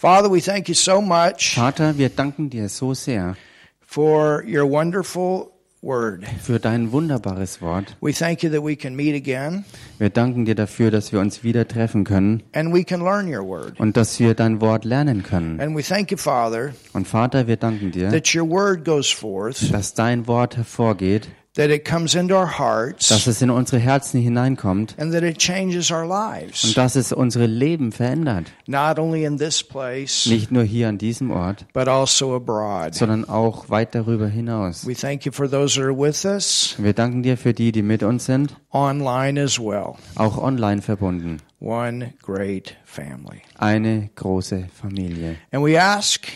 Father, we thank you so much Vater, wir danken dir so sehr for your wonderful word. für dein wunderbares Wort. We thank you that we can meet again Wir danken dir dafür, dass wir uns wieder treffen können and we can learn your word. und dass wir dein Wort lernen können. And we thank you, Father, Und Vater, wir danken dir, that your word goes forth, dass dein Wort hervorgeht, that it comes into our dass hearts, es in unsere Herzen hineinkommt and that it changes our und lives, dass es unsere Leben verändert. not only in this place, Nicht nur hier an diesem Ort, but also abroad. sondern auch weit darüber hinaus. We thank you for those that are with us Wir danken dir für die, die mit uns sind, online as well. auch online verbunden. One great family. Eine große Familie. And we ask,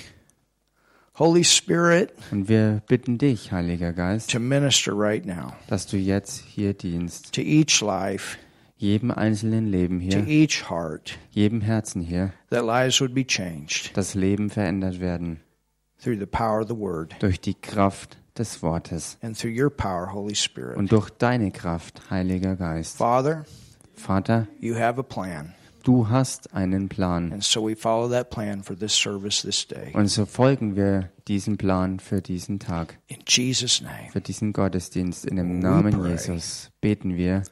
Holy Spirit, Und wir bitten dich, Heiliger Geist, to minister right now dass du jetzt hier dienst, to each life, jedem einzelnen Leben to hier, each heart, jedem Herzen hier, that lives would be changed das Leben verändert werden through the power of the Word durch die Kraft des Wortes and through your power, Holy Spirit. und durch deine Kraft, Heiliger Geist. Father, Vater, you have a plan. Du hast einen Plan And so we follow that plan for this service this day. und so folgen wir diesem Plan für diesen Tag, In Jesus' name. für diesen Gottesdienst. In dem Namen. Jesus beten wir.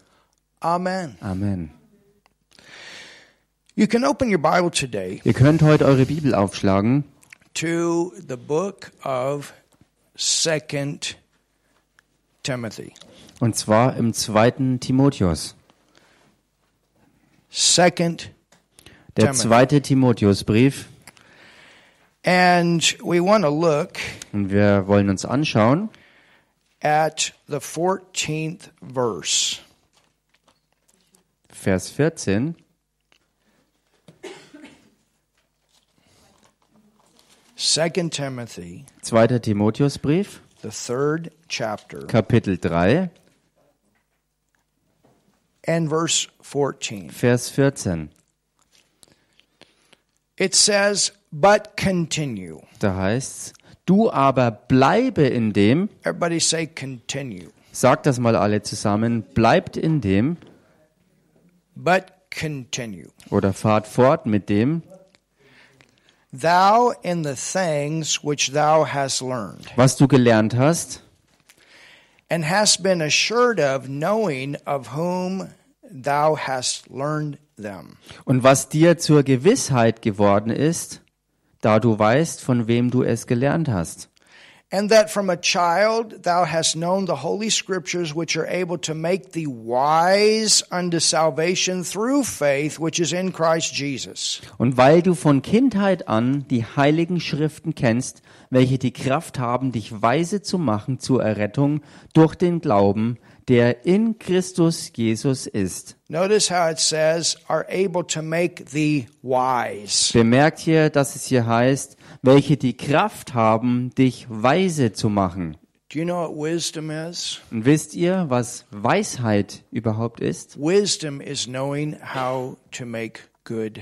Amen. Amen. You can open your Bible today Ihr könnt heute eure Bibel aufschlagen to the book of Second Timothy. und zwar im zweiten Timotheus. Second Der zweite Timotheusbrief. And we want to look Und wir wollen uns anschauen at the 14th verse. Vers 14. Second Timothy, Zweiter Timotheusbrief, the third chapter, Kapitel 3, and verse 14. Vers 14. It says, But continue. Da heißt's, du aber bleibe in dem, Everybody say continue. sagt das mal alle zusammen, bleibt in dem But continue. oder fahrt fort mit dem, Thou in the things which thou hast learned, was du gelernt hast and hast been assured of, knowing of whom thou hast learned them. und was dir zur Gewissheit geworden ist, da du weißt, von wem du es gelernt hast. And that from a child thou hast known the holy scriptures, which are able to make thee wise unto salvation through faith which is in Christ Jesus. Und weil du von Kindheit an die heiligen Schriften kennst, welche die Kraft haben, dich weise zu machen zur Errettung durch den Glauben, der in Christus Jesus ist. Notice how it says, are able to make thee wise. Bemerkt hier, dass es hier heißt, welche die Kraft haben, dich weise zu machen. Do you know what wisdom is? Und wisst ihr, was Weisheit überhaupt ist? Wisdom is knowing how to make good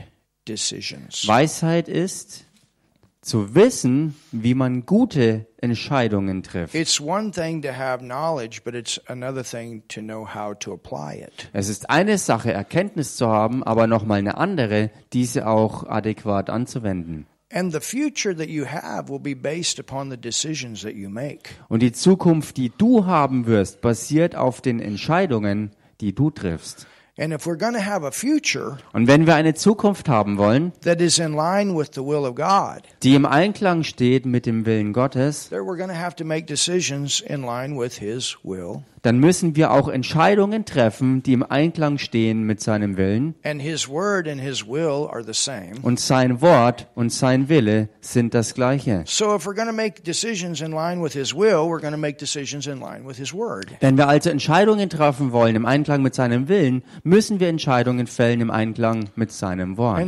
decisions. Weisheit ist zu wissen, wie man gute Entscheidungen trifft. It's one thing to have knowledge, but it's another thing to know how to apply it. Es ist eine Sache, Erkenntnis zu haben, aber nochmal eine andere, diese auch adäquat anzuwenden. And the future that you have will be based upon the decisions that you make. Und die Zukunft, die du haben wirst, basiert auf den Entscheidungen, die du triffst. And if we're going to have a future Und wenn wir eine Zukunft haben wollen, that is in line with the will of God, die im Einklang steht mit dem Willen Gottes, dann müssen wir auch Entscheidungen treffen, die im Einklang stehen mit seinem Willen. Und sein Wort und sein Wille sind das gleiche. So if we're going to make decisions in line with His will, we're going to make decisions in line with His word. Wenn wir also Entscheidungen treffen wollen im Einklang mit seinem Willen, müssen wir Entscheidungen fällen im Einklang mit seinem Wort.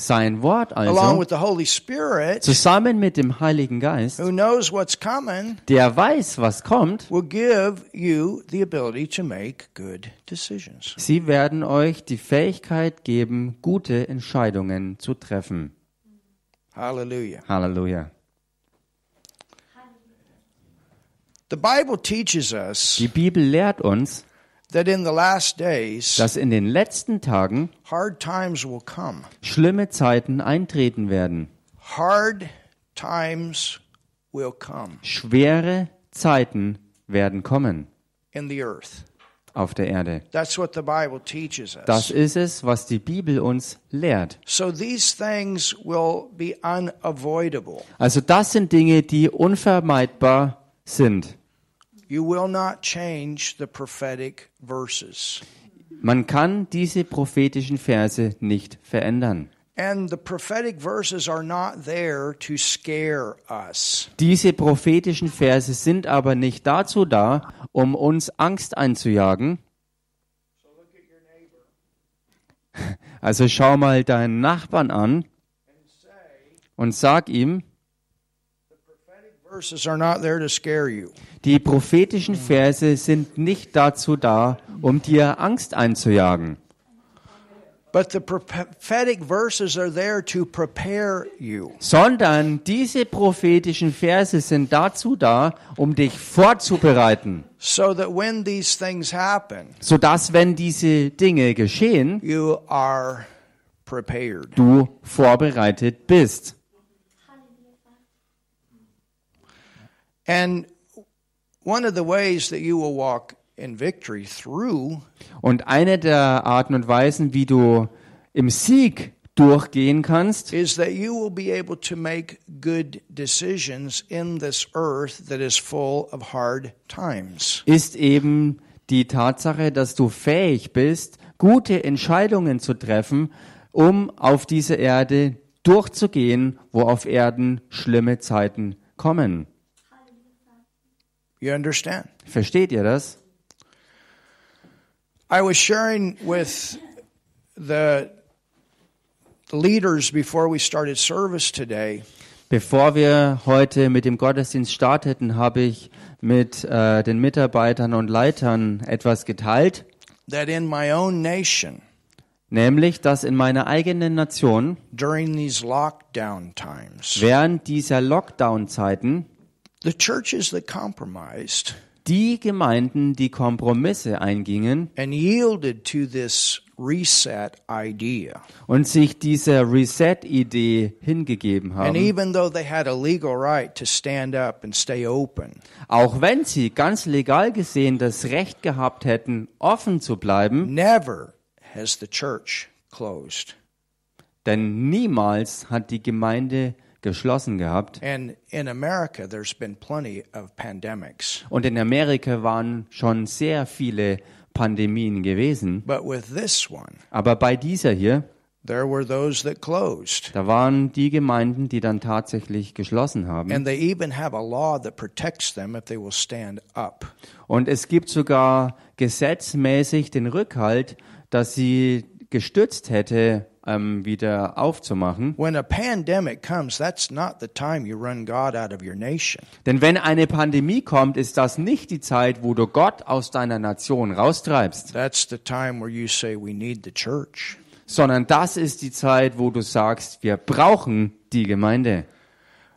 Sein Wort along also, with the Holy Spirit, zusammen mit dem Heiligen Geist, who knows what's coming, der weiß, was kommt, will give you the ability to make good decisions. sie werden euch die Fähigkeit geben, gute Entscheidungen zu treffen. Hallelujah. Halleluja. The Bible teaches us Die Bibel lehrt uns, that in the last days dass in den letzten Tagen hard times will come. schlimme Zeiten eintreten werden. Hard times will come Schwere Zeiten werden kommen in the earth. auf der Erde. That's what the Bible teaches us. Das ist es, was die Bibel uns lehrt. So these things will be unavoidable. Also das sind Dinge, die unvermeidbar sind. You will not change the prophetic verses. Man kann diese prophetischen Verse nicht verändern. And the prophetic verses are not there to scare us. Diese prophetischen Verse sind aber nicht dazu da, um uns Angst einzujagen. Also schau mal deinen Nachbarn an und sag ihm, Die prophetischen Verse sind nicht dazu da, um dir Angst einzujagen, But the prophetic verses are there to prepare you. sondern diese prophetischen Verse sind dazu da, um dich vorzubereiten, So that when these things happen, sodass, wenn diese Dinge geschehen, you are prepared. du vorbereitet bist. And one of the ways that you will walk in victory through Und eine der Arten und Weisen, wie du im Sieg durchgehen kannst, is that you will be able to make good decisions in this earth that is full of hard times. ist eben die Tatsache, dass du fähig bist, gute Entscheidungen zu treffen, um auf dieser Erde durchzugehen, wo auf Erden schlimme Zeiten kommen. You understand? Versteht ihr das? I was sharing with the leaders before we started service today Bevor wir heute mit dem Gottesdienst starteten, habe ich mit äh, den Mitarbeitern und Leitern etwas geteilt, that in my own nation, nämlich, dass in meiner eigenen Nation during these lockdown times, während dieser Lockdown-Zeiten the churches that compromised die Gemeinden, die Kompromisse eingingen and yielded to this reset idea. und sich dieser Reset-Idee hingegeben And haben, even though they had a legal right to stand up and stay open, auch wenn sie ganz legal gesehen das Recht gehabt hätten, offen zu bleiben, never has the church closed. denn niemals hat die Gemeinde geschlossen gehabt. And in America, there's been plenty of pandemics. Und in Amerika waren schon sehr viele Pandemien gewesen. But with this one, Aber bei dieser hier, there were those that closed. da waren die Gemeinden, die dann tatsächlich geschlossen haben. Und es gibt sogar gesetzmäßig den Rückhalt, dass sie gestützt hätte, ähm, wieder aufzumachen. When a pandemic comes, that's not the time you run God out of your nation. Denn wenn eine Pandemie kommt, ist das nicht die Zeit, wo du Gott aus deiner Nation raustreibst, That's the time where you say, We need the church. sondern das ist die Zeit, wo du sagst, wir brauchen die Gemeinde.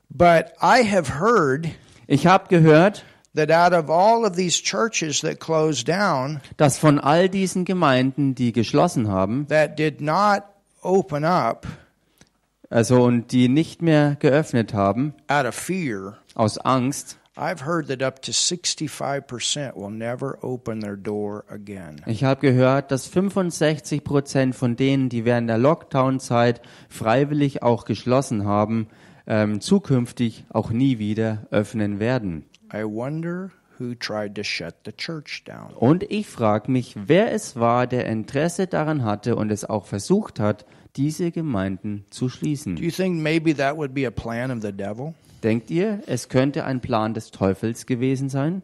But I have heard Ich habe gehört, that out of all of these churches that closed down, dass von all diesen Gemeinden, die geschlossen haben, that did not open up also und die nicht mehr geöffnet haben, out of fear, aus Angst, I've heard that up to 65% will never open their door again. Ich habe gehört, dass 65 Prozent von denen, die während der Lockdown-Zeit freiwillig auch geschlossen haben, ähm, zukünftig auch nie wieder öffnen werden. I wonder who tried to shut the church down. Und ich frage mich, wer es war, der Interesse daran hatte und es auch versucht hat, diese Gemeinden zu Do schließen. you think maybe that would be a plan of the devil? Denkt ihr, es könnte ein Plan des Teufels gewesen sein?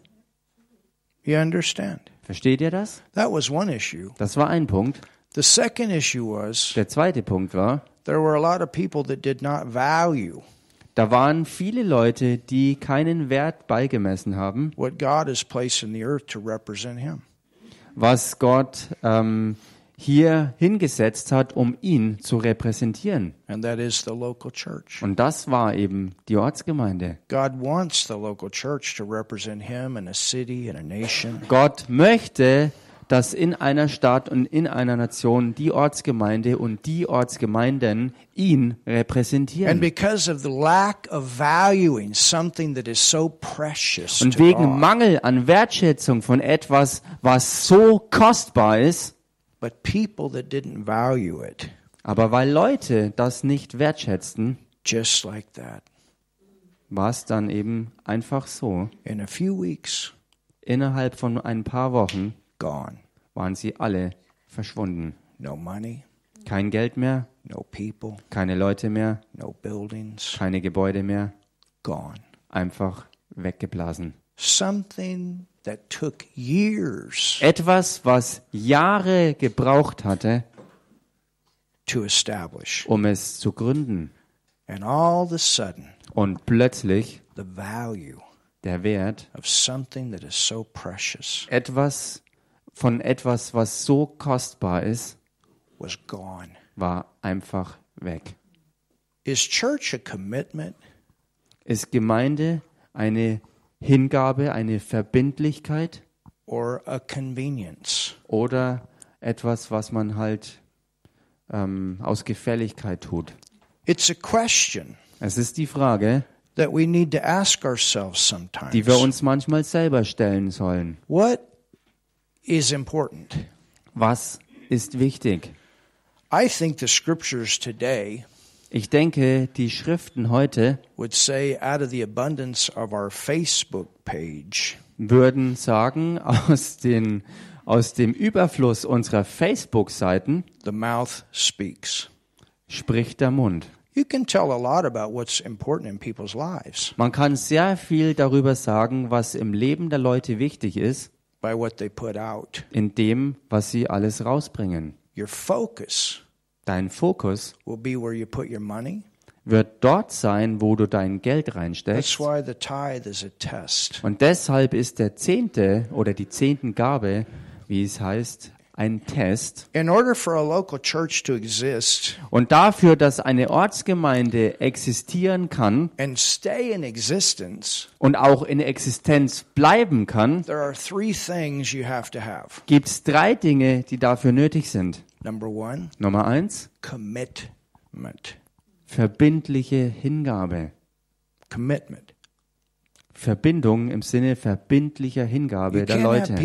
You understand? Versteht ihr das? That was one issue. Das war ein Punkt. The second issue was Der zweite Punkt war, there were a lot of people that did not value da waren viele Leute, die keinen Wert beigemessen haben, what God has placed in the earth to represent Him. was Gott ähm, hier hingesetzt hat, um ihn zu repräsentieren. And that is the local church. Und das war eben die Ortsgemeinde. God wants the local church to represent Him in a city, in a nation. Gott möchte, dass in einer Stadt und in einer Nation die Ortsgemeinde und die Ortsgemeinden ihn And repräsentieren. because of the lack of valuing something that is so precious Und wegen Mangel an Wertschätzung von etwas, was so kostbar ist, but people that didn't value it, aber weil Leute das nicht wertschätzten, just like that, war es dann eben einfach so. in a few weeks, Innerhalb von ein paar Wochen gone. waren sie alle verschwunden. No money, Kein Geld mehr, no people, keine Leute mehr, no buildings, keine Gebäude mehr, gone. einfach weggeblasen. Something that took years Etwas, was Jahre gebraucht hatte, to establish. um es zu gründen. And all of a sudden, Und plötzlich the value der Wert of something that is so precious etwas von etwas, was so kostbar ist, was gone. war einfach weg. Is church a commitment Ist Gemeinde eine Hingabe, eine Verbindlichkeit or a convenience? oder etwas, was man halt ähm, aus Gefälligkeit tut? It's a question Es ist die Frage, that we need to ask ourselves sometimes. die wir uns manchmal selber stellen sollen. What is important? Was ist wichtig? I think the scriptures today Ich denke, die Schriften heute would say, out of the abundance of our Facebook page, würden sagen, aus, den, aus dem Überfluss unserer Facebook-Seiten the mouth speaks. spricht der Mund. You can tell a lot about what's important in people's lives Man kann sehr viel darüber sagen, was im Leben der Leute wichtig ist, by what they put out. in dem, was sie alles rausbringen. Your focus Dein Fokus will be where you put your money. wird dort sein, wo du dein Geld That's reinsteckst. why the tithe is a test. Und deshalb ist der Zehnte oder die Zehntengabe, wie es heißt, ein Test. In order for a local church to exist Und dafür, dass eine Ortsgemeinde existieren kann and stay in existence, und auch in Existenz bleiben kann, there are three things you have to have. gibt es drei Dinge, die dafür nötig sind. Number one, Nummer eins, commitment. verbindliche Hingabe. Commitment. Verbindung im Sinne verbindlicher Hingabe der Leute.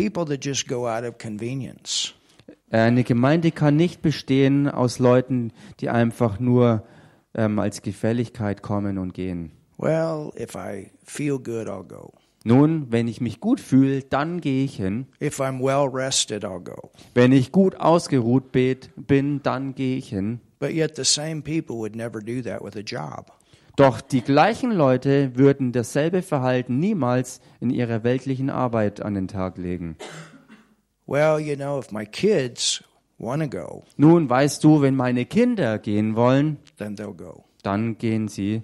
Eine Gemeinde kann nicht bestehen aus Leuten, die einfach nur ähm, als Gefälligkeit kommen und gehen. Well, if I feel good, I'll go. Nun, wenn ich mich gut fühle, dann gehe ich hin. If I'm well rested, I'll go. Wenn ich gut ausgeruht bin, dann gehe ich hin. But yet, the same people would never do that with a job. Doch die gleichen Leute würden dasselbe Verhalten niemals in ihrer weltlichen Arbeit an den Tag legen. Well, you know, if my kids want to go, Nun weißt du, wenn meine Kinder gehen wollen, then they'll go. dann gehen sie.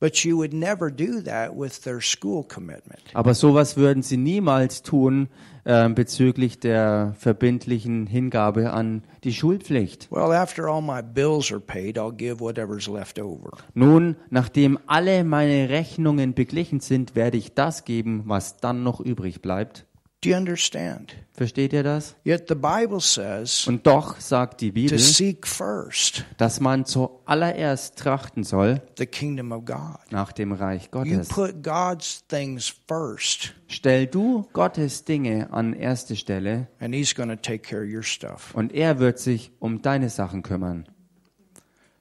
But you would never do that with their school commitment. Aber sowas würden sie niemals tun äh, bezüglich der verbindlichen Hingabe an die Schulpflicht. Well, after all my bills are paid, I'll give whatever's left over. Nun, nachdem alle meine Rechnungen beglichen sind, werde ich das geben, was dann noch übrig bleibt. Do you understand? Versteht ihr das? Yet the Bible says Und doch sagt die to Bibel, seek first dass man zuallererst trachten soll the kingdom of God. nach dem Reich You Gottes. put God's things first, Stell du Gottes Dinge an erste Stelle and He's to take care of your stuff. und er wird sich um deine Sachen kümmern.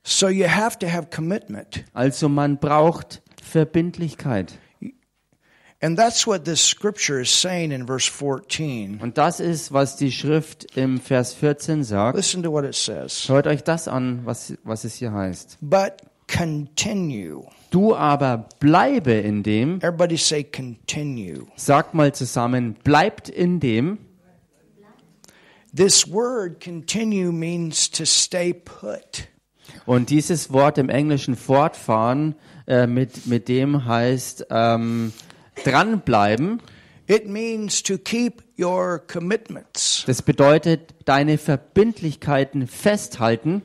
So you have to have commitment. Also man braucht Verbindlichkeit. And that's what this scripture is saying in verse 14. Und das ist, was die Schrift im Vers 14 sagt. Listen to what it says. Schaut euch das an, was, was es hier heißt. But continue. Du aber bleibe in dem, Everybody say continue. sagt mal zusammen, bleibt in dem. This word continue means to stay put. Und dieses Wort im Englischen fortfahren äh, mit, mit dem heißt ähm, dranbleiben. It means to keep your commitments. Das bedeutet deine Verbindlichkeiten festhalten.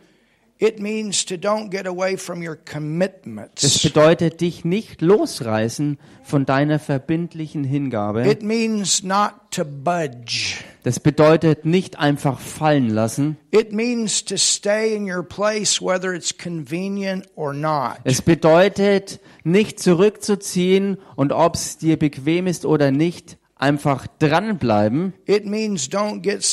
It means to don't get away from your Das commitments. bedeutet dich nicht losreißen von deiner verbindlichen Hingabe. It means not to budge. Das bedeutet nicht einfach fallen lassen. It means to stay in your place whether it's convenient or not. Es bedeutet nicht zurückzuziehen und ob es dir bequem ist oder nicht, einfach dranbleiben. It means don't get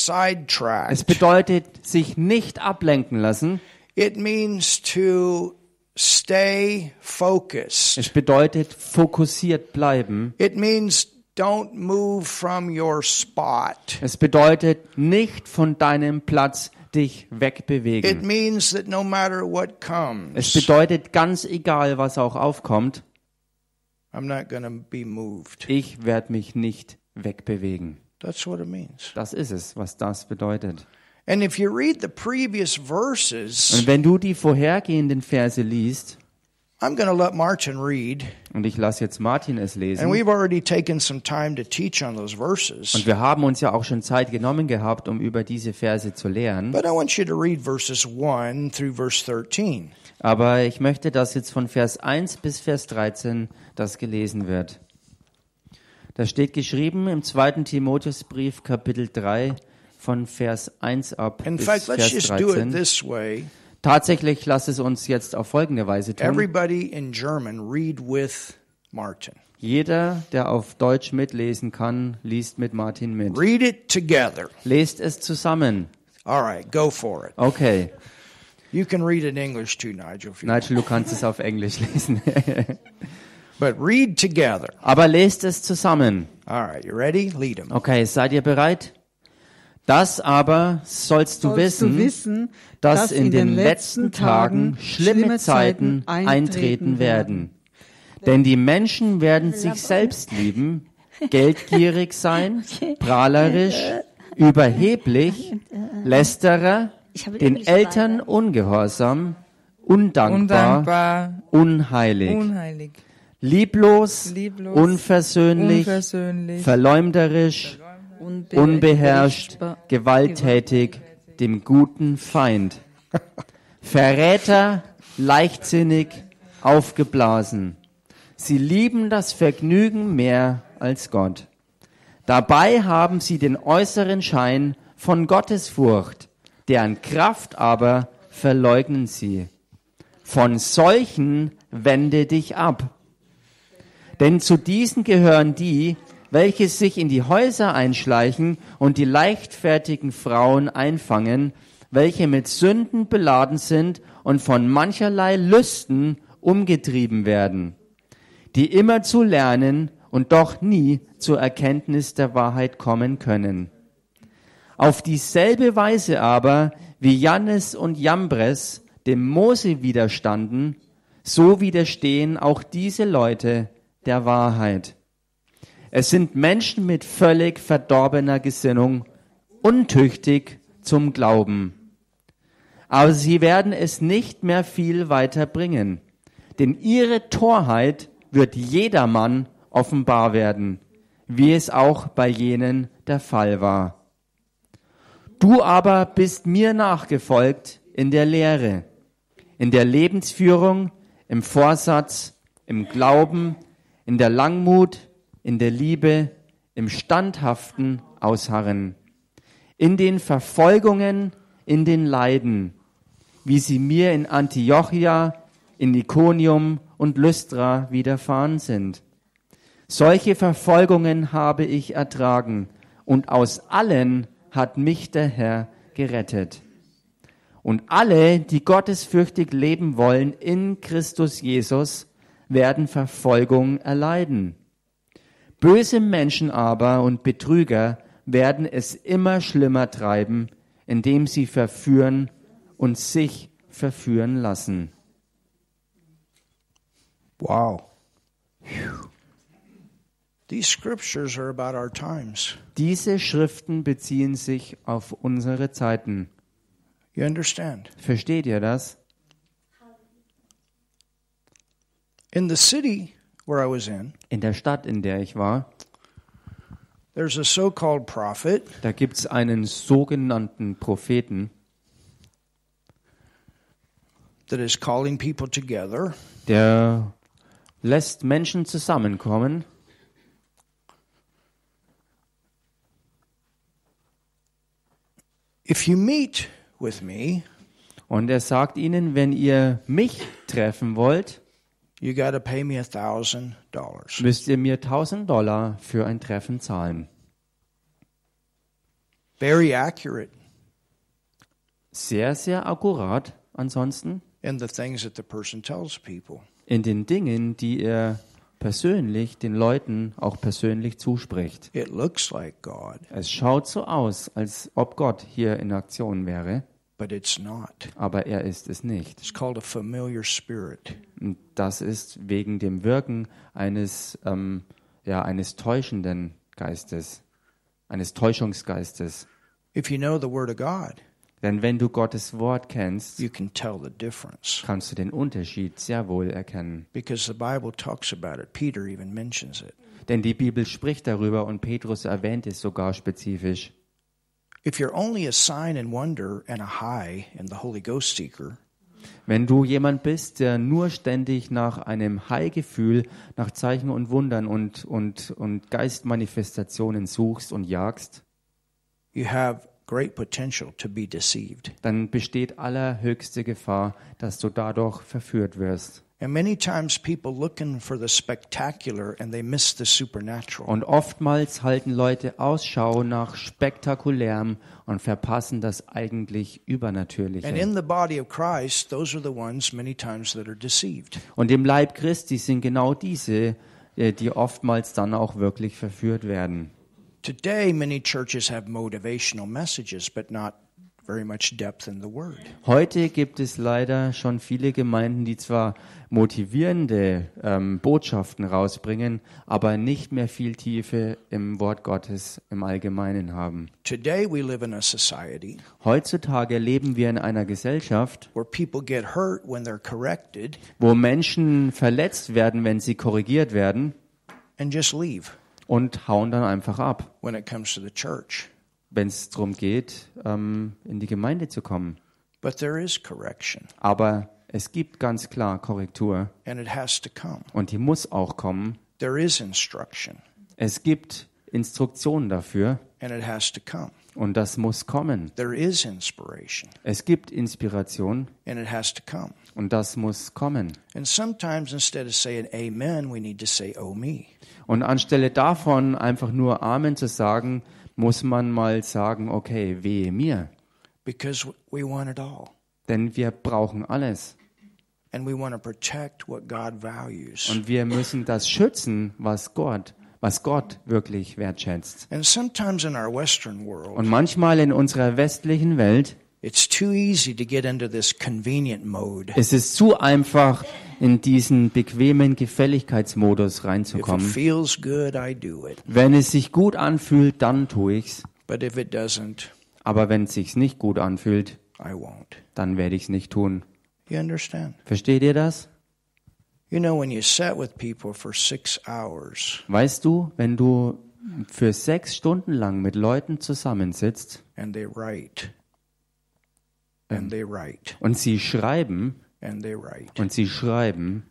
Es bedeutet sich nicht ablenken lassen. It means to stay focused. Es bedeutet fokussiert bleiben. It means don't move from your spot. Es bedeutet nicht von deinem Platz dich It wegbewegen. means that no matter what Es comes, bedeutet ganz egal, was auch aufkommt, I'm not to be moved. ich werde mich nicht wegbewegen. That's what it means. Das ist es, was das bedeutet. And if you read the previous verses, Und wenn du die vorhergehenden Verse liest, I'm going to let Martin read, und ich lasse jetzt Martin es and lesen, we've already taken some time to teach on those verses. und wir haben uns ja auch schon Zeit genommen gehabt, um über diese Verse zu lernen, But I want you to read verses 1 through verse 13. aber ich möchte, dass jetzt von Vers 1 bis Vers 13 das gelesen wird. Da steht geschrieben im 2. Timotheusbrief Kapitel 3 von Vers 1 ab In bis fact, let's Vers just do it 13. Tatsächlich lass es uns jetzt auf folgende Weise tun. Everybody in German read with Martin. Jeder, der auf Deutsch mitlesen kann, liest mit Martin mit. Read it together. Lest es zusammen. All right, go for it. Okay. You can read in English too, Nigel, if you want. Nigel, du kannst es auf Englisch lesen. But read together. Aber lest es zusammen. All right, you ready? Lead them. Okay, seid ihr bereit? Das aber sollst du sollst wissen, du wissen, dass in den letzten Tagen schlimme Zeiten eintreten werden. Denn die Menschen werden sich selbst lieben, geldgierig sein, prahlerisch, überheblich, lästerer, den Eltern ungehorsam, undankbar, Undankbar, unheilig, unheilig, lieblos, Lieblos, unversöhnlich, unversöhnlich, verleumderisch, unbeherrscht, gewalttätig, dem guten Feind. Verräter, leichtsinnig, aufgeblasen. Sie lieben das Vergnügen mehr als Gott. Dabei haben sie den äußeren Schein von Gottesfurcht, deren Kraft aber verleugnen sie. Von solchen wende dich ab. Denn zu diesen gehören die, welche sich in die Häuser einschleichen und die leichtfertigen Frauen einfangen, welche mit Sünden beladen sind und von mancherlei Lüsten umgetrieben werden, die immer zu lernen und doch nie zur Erkenntnis der Wahrheit kommen können. Auf dieselbe Weise aber, wie Jannes und Jambres dem Mose widerstanden, so widerstehen auch diese Leute der Wahrheit. Es sind Menschen mit völlig verdorbener Gesinnung, untüchtig zum Glauben. Aber sie werden es nicht mehr viel weiter bringen, denn ihre Torheit wird jedermann offenbar werden, wie es auch bei jenen der Fall war. Du aber bist mir nachgefolgt in der Lehre, in der Lebensführung, im Vorsatz, im Glauben, in der Langmut, in der Liebe, im standhaften Ausharren, in den Verfolgungen, in den Leiden, wie sie mir in Antiochia, in Iconium und Lystra widerfahren sind. Solche Verfolgungen habe ich ertragen, und aus allen hat mich der Herr gerettet. Und alle, die gottesfürchtig leben wollen in Christus Jesus, werden Verfolgung erleiden. Böse Menschen aber und Betrüger werden es immer schlimmer treiben, indem sie verführen und sich verführen lassen. Wow. Phew. These scriptures are about our times. Diese Schriften beziehen sich auf unsere Zeiten. You understand? Versteht ihr das? In the city where I was in, In der Stadt, in der ich war, there's a so called prophet. Da gibt es einen sogenannten Propheten, that is calling people together. Der lässt Menschen zusammenkommen. If you meet with me, Und er sagt ihnen, wenn ihr mich treffen wollt, müsst ihr mir 1000 Dollar für ein Treffen zahlen. Very accurate Sehr, sehr akkurat ansonsten in the things that the person tells people. in den Dingen, die er persönlich den Leuten auch persönlich zuspricht. It looks like God, Es schaut so aus, als ob Gott hier in Aktion wäre, but it's not. aber er ist es nicht. It's called a familiar spirit. Und das ist wegen dem Wirken eines, ähm, ja, eines täuschenden Geistes, eines Täuschungsgeistes. If you know the Word of God, Denn wenn du Gottes Wort kennst, you can tell the difference kannst du den Unterschied sehr wohl erkennen. because the Bible talks about it. Peter even mentions it. Denn die Bibel spricht darüber und Petrus erwähnt es sogar spezifisch. If you're only a sign and wonder and a high in the Holy Ghost seeker, Wenn du jemand bist, der nur ständig nach einem High-Gefühl, nach Zeichen und Wundern und, und, und Geistmanifestationen suchst und jagst, you have great potential to be deceived. dann besteht allerhöchste Gefahr, dass du dadurch verführt wirst. And many times people looking for the spectacular and they miss the supernatural. Und oftmals halten Leute Ausschau nach Spektakulärem und verpassen das eigentlich And Übernatürliche. in the body of Christ, those are the ones many times that are deceived. Und im Leib Christi sind genau diese, äh, die oftmals dann auch wirklich verführt werden. Today, many churches have motivational messages, but not very much depth in the Word. Heute gibt es leider schon viele Gemeinden, die zwar motivierende ähm, Botschaften rausbringen, aber nicht mehr viel Tiefe im Wort Gottes im Allgemeinen haben. Today, we live in a society Heutzutage leben wir in einer Gesellschaft, where people get hurt when they're corrected wo Menschen verletzt werden, wenn sie korrigiert werden and just leave und hauen dann einfach ab, wenn es darum geht, ähm, in die Gemeinde zu kommen. But there is correction, Aber es gibt ganz klar Korrektur and it has to come. und die muss auch kommen. There is instruction, Es gibt Instruktionen dafür and it has to come. und das muss kommen. There is inspiration, Es gibt Inspiration and it has to come. und das muss kommen. And sometimes instead of saying amen, we need to say, oh me. Und anstelle davon einfach nur Amen zu sagen, muss man mal sagen, okay, wehe mir. Because we want it all. Denn wir brauchen alles. And we want to protect what God values. Und wir müssen das schützen, was Gott, was Gott wirklich wertschätzt. And sometimes in our Western Und manchmal in unserer westlichen Welt it's too easy to get into this convenient mode. ist es zu einfach, in diesen bequemen Gefälligkeitsmodus If it reinzukommen. feels good, I do it. Wenn es sich gut anfühlt, dann tue ich's. But if it doesn't, Aber wenn es sich nicht gut anfühlt, I won't. dann werde ich es nicht tun. You understand? Versteht ihr das? You know, when you sit with people for six hours Weißt du, wenn du für sechs Stunden lang mit Leuten zusammensitzt and they write, and they write, und sie schreiben and they write, und sie schreiben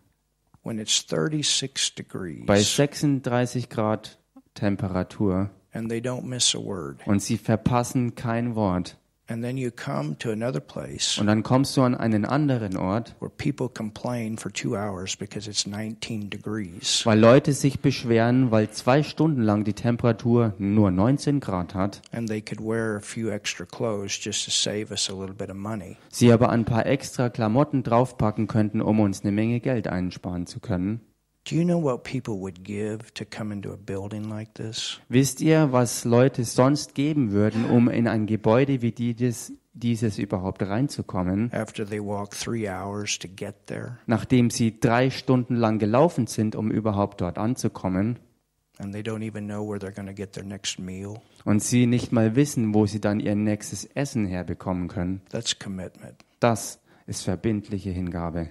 when it's 36 bei degrees 36 Grad Temperatur and they don't miss a word, und sie verpassen kein Wort. And then you come to another place Und dann kommst du an einen anderen Ort, where people complain for two hours because it's 19 degrees, weil Leute sich beschweren, weil zwei Stunden lang die Temperatur nur 19 Grad hat, and they could wear a few extra clothes just to save us a little bit of money. sie aber ein paar extra Klamotten draufpacken könnten, um uns eine Menge Geld einsparen zu können. Do you know what people would give to come into a building like this? Wisst ihr, was Leute sonst geben würden, um in ein Gebäude wie dieses, dieses überhaupt reinzukommen, After they walk three hours to get there, nachdem sie drei Stunden lang gelaufen sind, um überhaupt dort anzukommen, and they don't even know where they're going to get their next meal? und sie nicht mal wissen, wo sie dann ihr nächstes Essen herbekommen können? That's commitment. Das ist verbindliche Hingabe.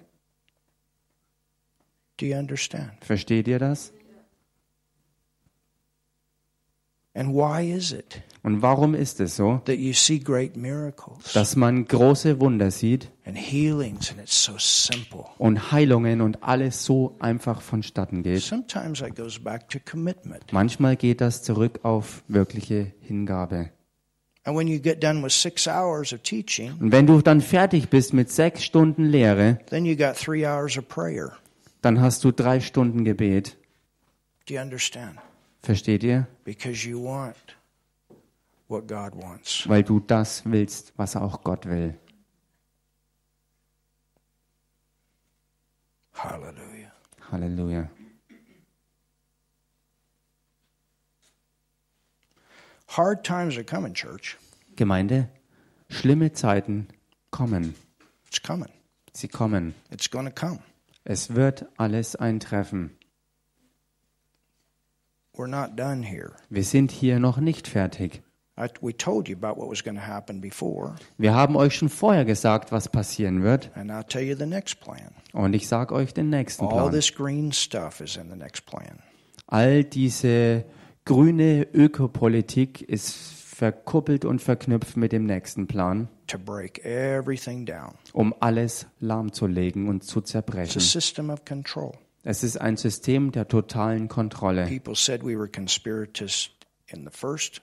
Do you understand? Versteht ihr das? And why is it Und warum ist es so, that you see great miracles dass man große Wunder sieht and healings and it's so simple? und Heilungen und alles so einfach vonstatten geht? Sometimes it goes back to commitment. Manchmal geht das zurück auf wirkliche Hingabe. And when you get done with six hours of teaching, Und wenn du dann fertig bist mit sechs Stunden Lehre, dann hast du drei Stunden Gebet. Do you understand? Versteht ihr? Because you want what God wants. Weil du das willst, was auch Gott will. Hallelujah. Halleluja. Hard times are coming, church. Gemeinde, schlimme Zeiten kommen. It's coming. Sie kommen. It's going to come. Es wird alles eintreffen. We're not done here. Wir sind hier noch nicht fertig. Wir haben euch schon vorher gesagt, was passieren wird. Und ich sage euch den nächsten All Plan. this green stuff is in the next plan. All diese grüne Ökopolitik ist verkuppelt und verknüpft mit dem nächsten Plan, to break everything down. um alles lahmzulegen und zu It's a zerbrechen. system of control. Es ist ein System der totalen Kontrolle. People said we were conspirators in the first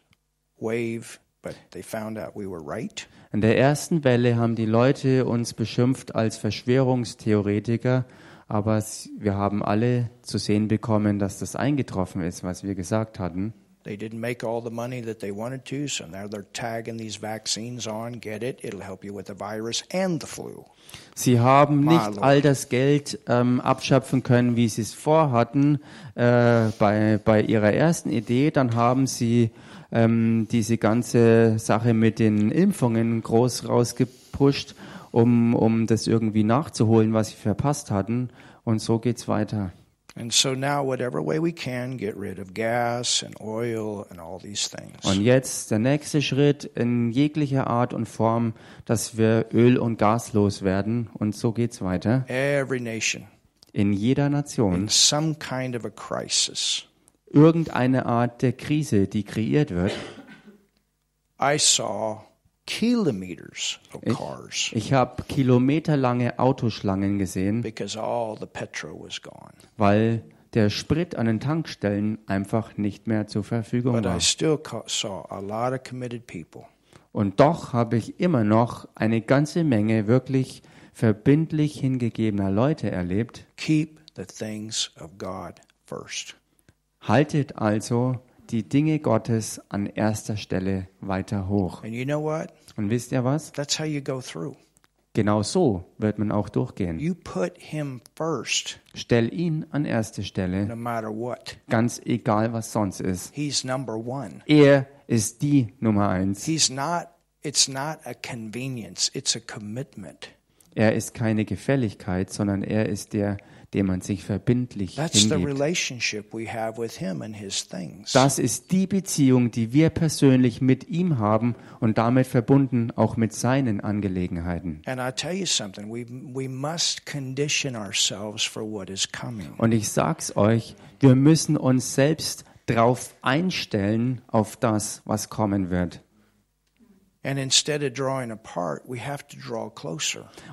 wave, but they found out we were right. In der ersten Welle haben die Leute uns beschimpft als Verschwörungstheoretiker, aber wir haben alle zu sehen bekommen, dass das eingetroffen ist, was wir gesagt hatten. They didn't make all the money that they wanted to, so now they're tagging these vaccines on. Get it? It'll help you with the virus and the flu. Sie haben nicht all das Geld ähm, abschöpfen können, wie sie es vorhatten äh, bei, bei ihrer ersten Idee. Dann haben sie ähm, diese ganze Sache mit den Impfungen groß rausgepusht, um, um das irgendwie nachzuholen, was sie verpasst hatten. Und so geht's weiter. And so now, whatever way we can, get rid of gas and oil and all these things. Und jetzt der nächste Schritt in jeglicher Art und Form, dass wir Öl und Gas loswerden. Und so geht's weiter. Every nation In jeder in Nation some kind of a crisis. irgendeine Art der Krise, die kreiert wird. I saw kilometers of cars Ich habe kilometerlange Autoschlangen gesehen, because all the petrol was gone. weil der Sprit an den Tankstellen einfach nicht mehr zur Verfügung But war. I still saw a lot of committed people Und doch habe ich immer noch eine ganze Menge wirklich verbindlich hingegebener Leute erlebt. keep the things of God first. Haltet also die Dinge Gottes an erster Stelle weiter hoch. And you know what? Und wisst ihr was? That's how you go through. Genau so wird man auch durchgehen. You put Him first, Stell ihn an erste Stelle, no matter what. ganz egal was sonst ist. He's number one. Er ist die Nummer eins. He's not, it's not a convenience, it's a commitment. Er ist keine Gefälligkeit, sondern er ist der, dem man sich verbindlich That's the hingibt. relationship we have with Him and His things. Das ist die Beziehung, die wir persönlich mit ihm haben und damit verbunden auch mit seinen Angelegenheiten. And I tell you something, we, we must condition ourselves for what is coming. Und ich sag's euch, wir müssen uns selbst darauf einstellen, auf das, was kommen wird.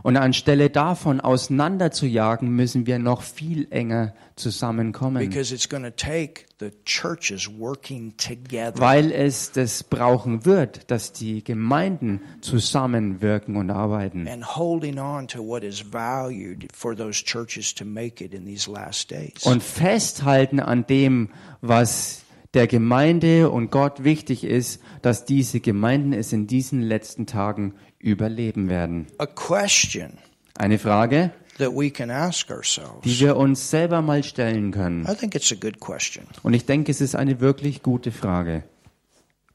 Und anstelle davon auseinander zu jagen, müssen wir noch viel enger zusammenkommen. Because it's going to take the churches working together. weil es das brauchen wird, dass die Gemeinden zusammenwirken und arbeiten and holding on to what is valued for those churches to make it in these last days. und festhalten an dem, was der Gemeinde und Gott wichtig ist, dass diese Gemeinden es in diesen letzten Tagen überleben werden. a question Eine Frage, that we can ask die ourselves. wir uns selber mal stellen können. I think it's a good question. Und ich denke, es ist eine wirklich gute Frage.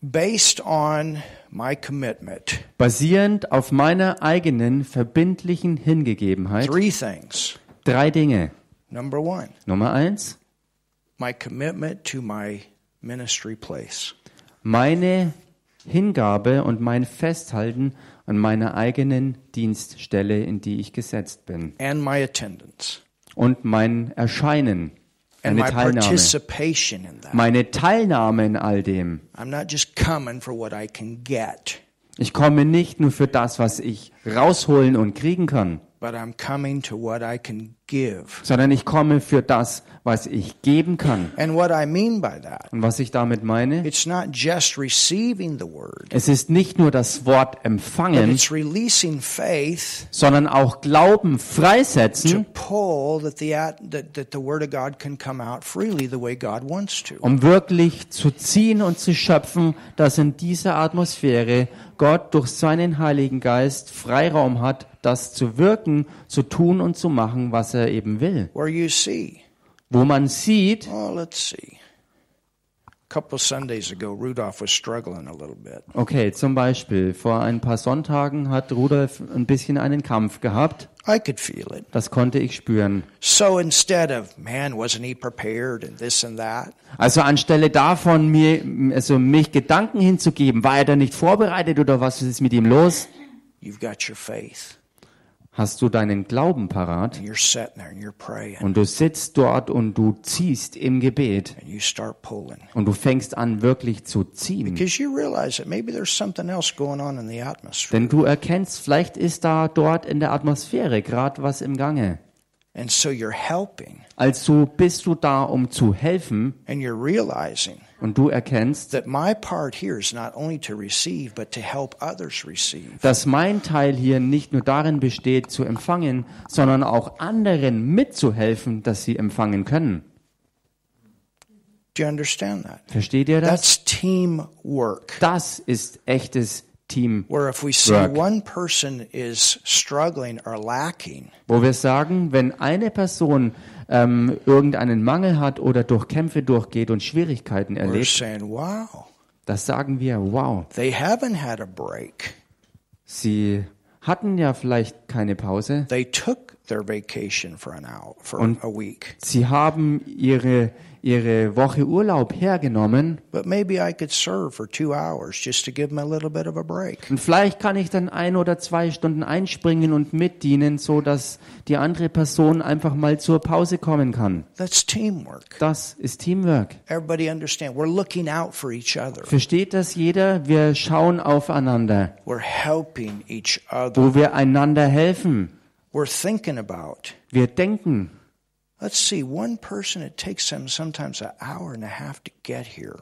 Based on my commitment, Basierend auf meiner eigenen verbindlichen Hingegebenheit, three things. drei Dinge. Number one, Nummer eins, my commitment to my ministry place. meine Hingabe und mein Festhalten an meiner eigenen Dienststelle, in die ich gesetzt bin. And my attendance. Und mein Erscheinen, And meine Teilnahme. participation in that. Meine Teilnahme in all dem. I'm not just coming for what I can get, Ich komme nicht nur für das, was ich rausholen und kriegen kann, but I'm coming to what I can give. sondern ich komme für das, was ich geben kann. And what I mean by that, Und was ich damit meine, it's not just receiving the word, es ist nicht nur das Wort empfangen, it's releasing faith sondern auch Glauben to freisetzen, pull that the at- that, that the word of God can come out freely the way God wants to. um wirklich zu ziehen und zu schöpfen, dass in dieser Atmosphäre Gott durch seinen Heiligen Geist Freiraum hat, das zu wirken, zu tun und zu machen, was er eben will. Wo man sieht, oh, let's see. Okay, zum Beispiel, vor ein paar Sonntagen hat Rudolf ein bisschen einen Kampf gehabt. I could feel it. Das konnte ich spüren. So instead of, man, wasn't he prepared and this and that, Also anstelle davon, mir, also mich Gedanken hinzugeben, war er da nicht vorbereitet oder was ist mit ihm los? you've got your faith. Hast du deinen Glauben parat? Und du sitzt dort und du ziehst im Gebet. Und du fängst an wirklich zu ziehen. Denn du erkennst, vielleicht ist da dort in der Atmosphäre gerade was im Gange. And so you're helping Also bist du da, um zu helfen and you're realizing und du erkennst, that my part here is not only to receive, but to help others receive. dass mein Teil hier nicht nur darin besteht, zu empfangen, sondern auch anderen mitzuhelfen, dass sie empfangen können. Do you understand that? Versteht ihr das? That's teamwork. Das ist echtes Team, Where if we see Work. one person is struggling or lacking, wo wir sagen, wenn eine Person ähm, irgendeinen Mangel hat oder durch Kämpfe durchgeht und Schwierigkeiten erlebt, saying, wow, das sagen wir, wow, they haven't had a break. sie hatten ja vielleicht keine Pause, They took their vacation for an hour, for Und- a week. sie haben ihre, ihre Woche Urlaub hergenommen But maybe I could serve for two hours just to give them a little bit of a break. und vielleicht kann ich dann ein oder zwei Stunden einspringen und mitdienen, so dass die andere Person einfach mal zur Pause kommen kann. That's teamwork. Das ist Teamwork. Everybody understand. We're looking out for each other. Versteht das jeder? Wir schauen aufeinander, We're helping each other. wo wir einander helfen. We're thinking about. Wir denken. Let's see, one person, it takes them sometimes an hour and a half to get here.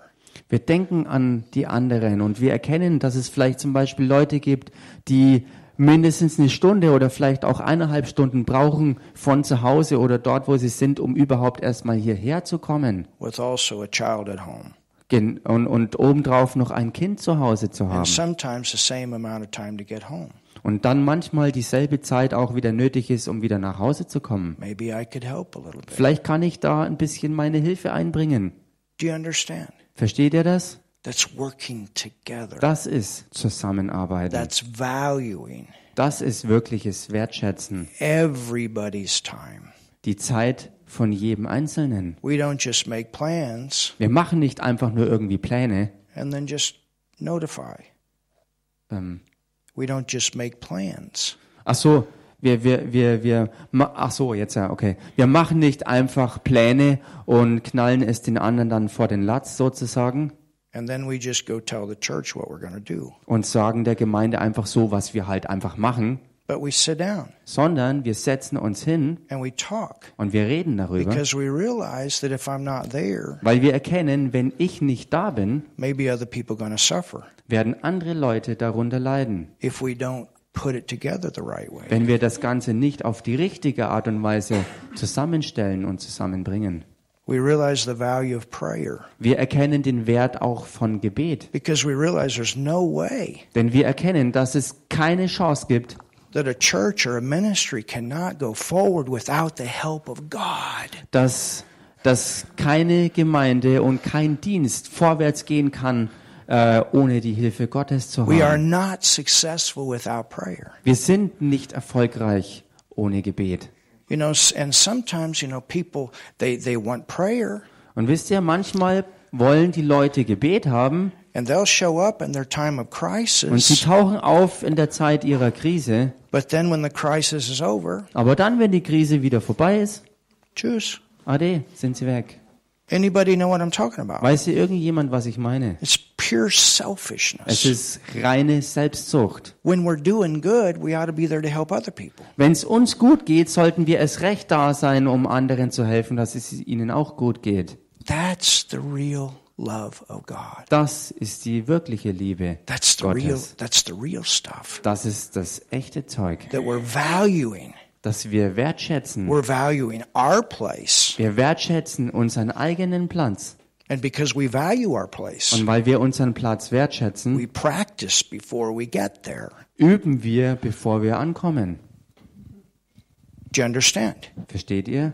Wir denken an die anderen und wir erkennen, dass es vielleicht zum Beispiel Leute gibt, die mindestens eine Stunde oder vielleicht auch eineinhalb Stunden brauchen von zu Hause oder dort, wo sie sind, um überhaupt erstmal hierher zu kommen. with also a child at home. Und, und obendrauf noch ein Kind zu Hause zu And haben. sometimes the same amount of time to get home. Und dann manchmal dieselbe Zeit auch wieder nötig ist, um wieder nach Hause zu kommen. Vielleicht kann ich da ein bisschen meine Hilfe einbringen. Do you understand? Versteht ihr das? That's working together. Das ist Zusammenarbeiten. That's valuing Das ist wirkliches Wertschätzen. everybody's time. Die Zeit von jedem Einzelnen. We don't just make plans Wir machen nicht einfach nur irgendwie Pläne. and then just notify. Ähm, We don't just make plans. ach so, wir, wir, wir, wir, ach so, jetzt ja, okay. Wir machen nicht einfach Pläne und knallen es den anderen dann vor den Latz sozusagen And then we just go tell the church what we're going to do. und sagen der Gemeinde einfach so, was wir halt einfach machen, But we sit down sondern wir setzen uns hin and we talk und wir reden darüber, because we realize that if I'm not there, weil wir erkennen, wenn ich nicht da bin, maybe other people are going to suffer werden andere Leute darunter leiden. if we don't put it together the right way. wenn wir das Ganze nicht auf die richtige Art und Weise zusammenstellen und zusammenbringen. We realize the value of prayer Wir erkennen den Wert auch von Gebet, because we realize there's no way denn wir erkennen, dass es keine Chance gibt, that a church or a ministry cannot go forward without the help of God. dass, dass keine Gemeinde und kein Dienst vorwärts gehen kann, äh, ohne die Hilfe Gottes zu We are haben. not successful without prayer. Wir sind nicht erfolgreich ohne Gebet. You know, and sometimes, you know, people, they, they want prayer Und wisst ihr, manchmal wollen die Leute Gebet haben and they'll show up in their time of und sie crisis, tauchen auf in der Zeit ihrer Krise, but then when the crisis is over, aber dann, wenn die Krise wieder vorbei ist, choose. Ade, sind sie weg. Anybody know what I'm talking about? Weiß hier irgendjemand, was ich meine? It's pure Es selfishness. ist reine Selbstsucht. When we're doing good, we ought to be there to help other people. Wenn es uns gut geht, sollten wir es recht da sein, um anderen zu helfen, dass es ihnen auch gut geht. That's the real love of God. Das ist die wirkliche Liebe That's the real Gottes. that's the real stuff Das ist das echte Zeug, that we're valuing. das wir wertschätzen. We're valuing our place. Wir wertschätzen unseren eigenen Platz. And because we value our place, Und weil wir unseren Platz wertschätzen, we practice before we get there. üben wir, bevor wir ankommen. Do you understand? Versteht ihr?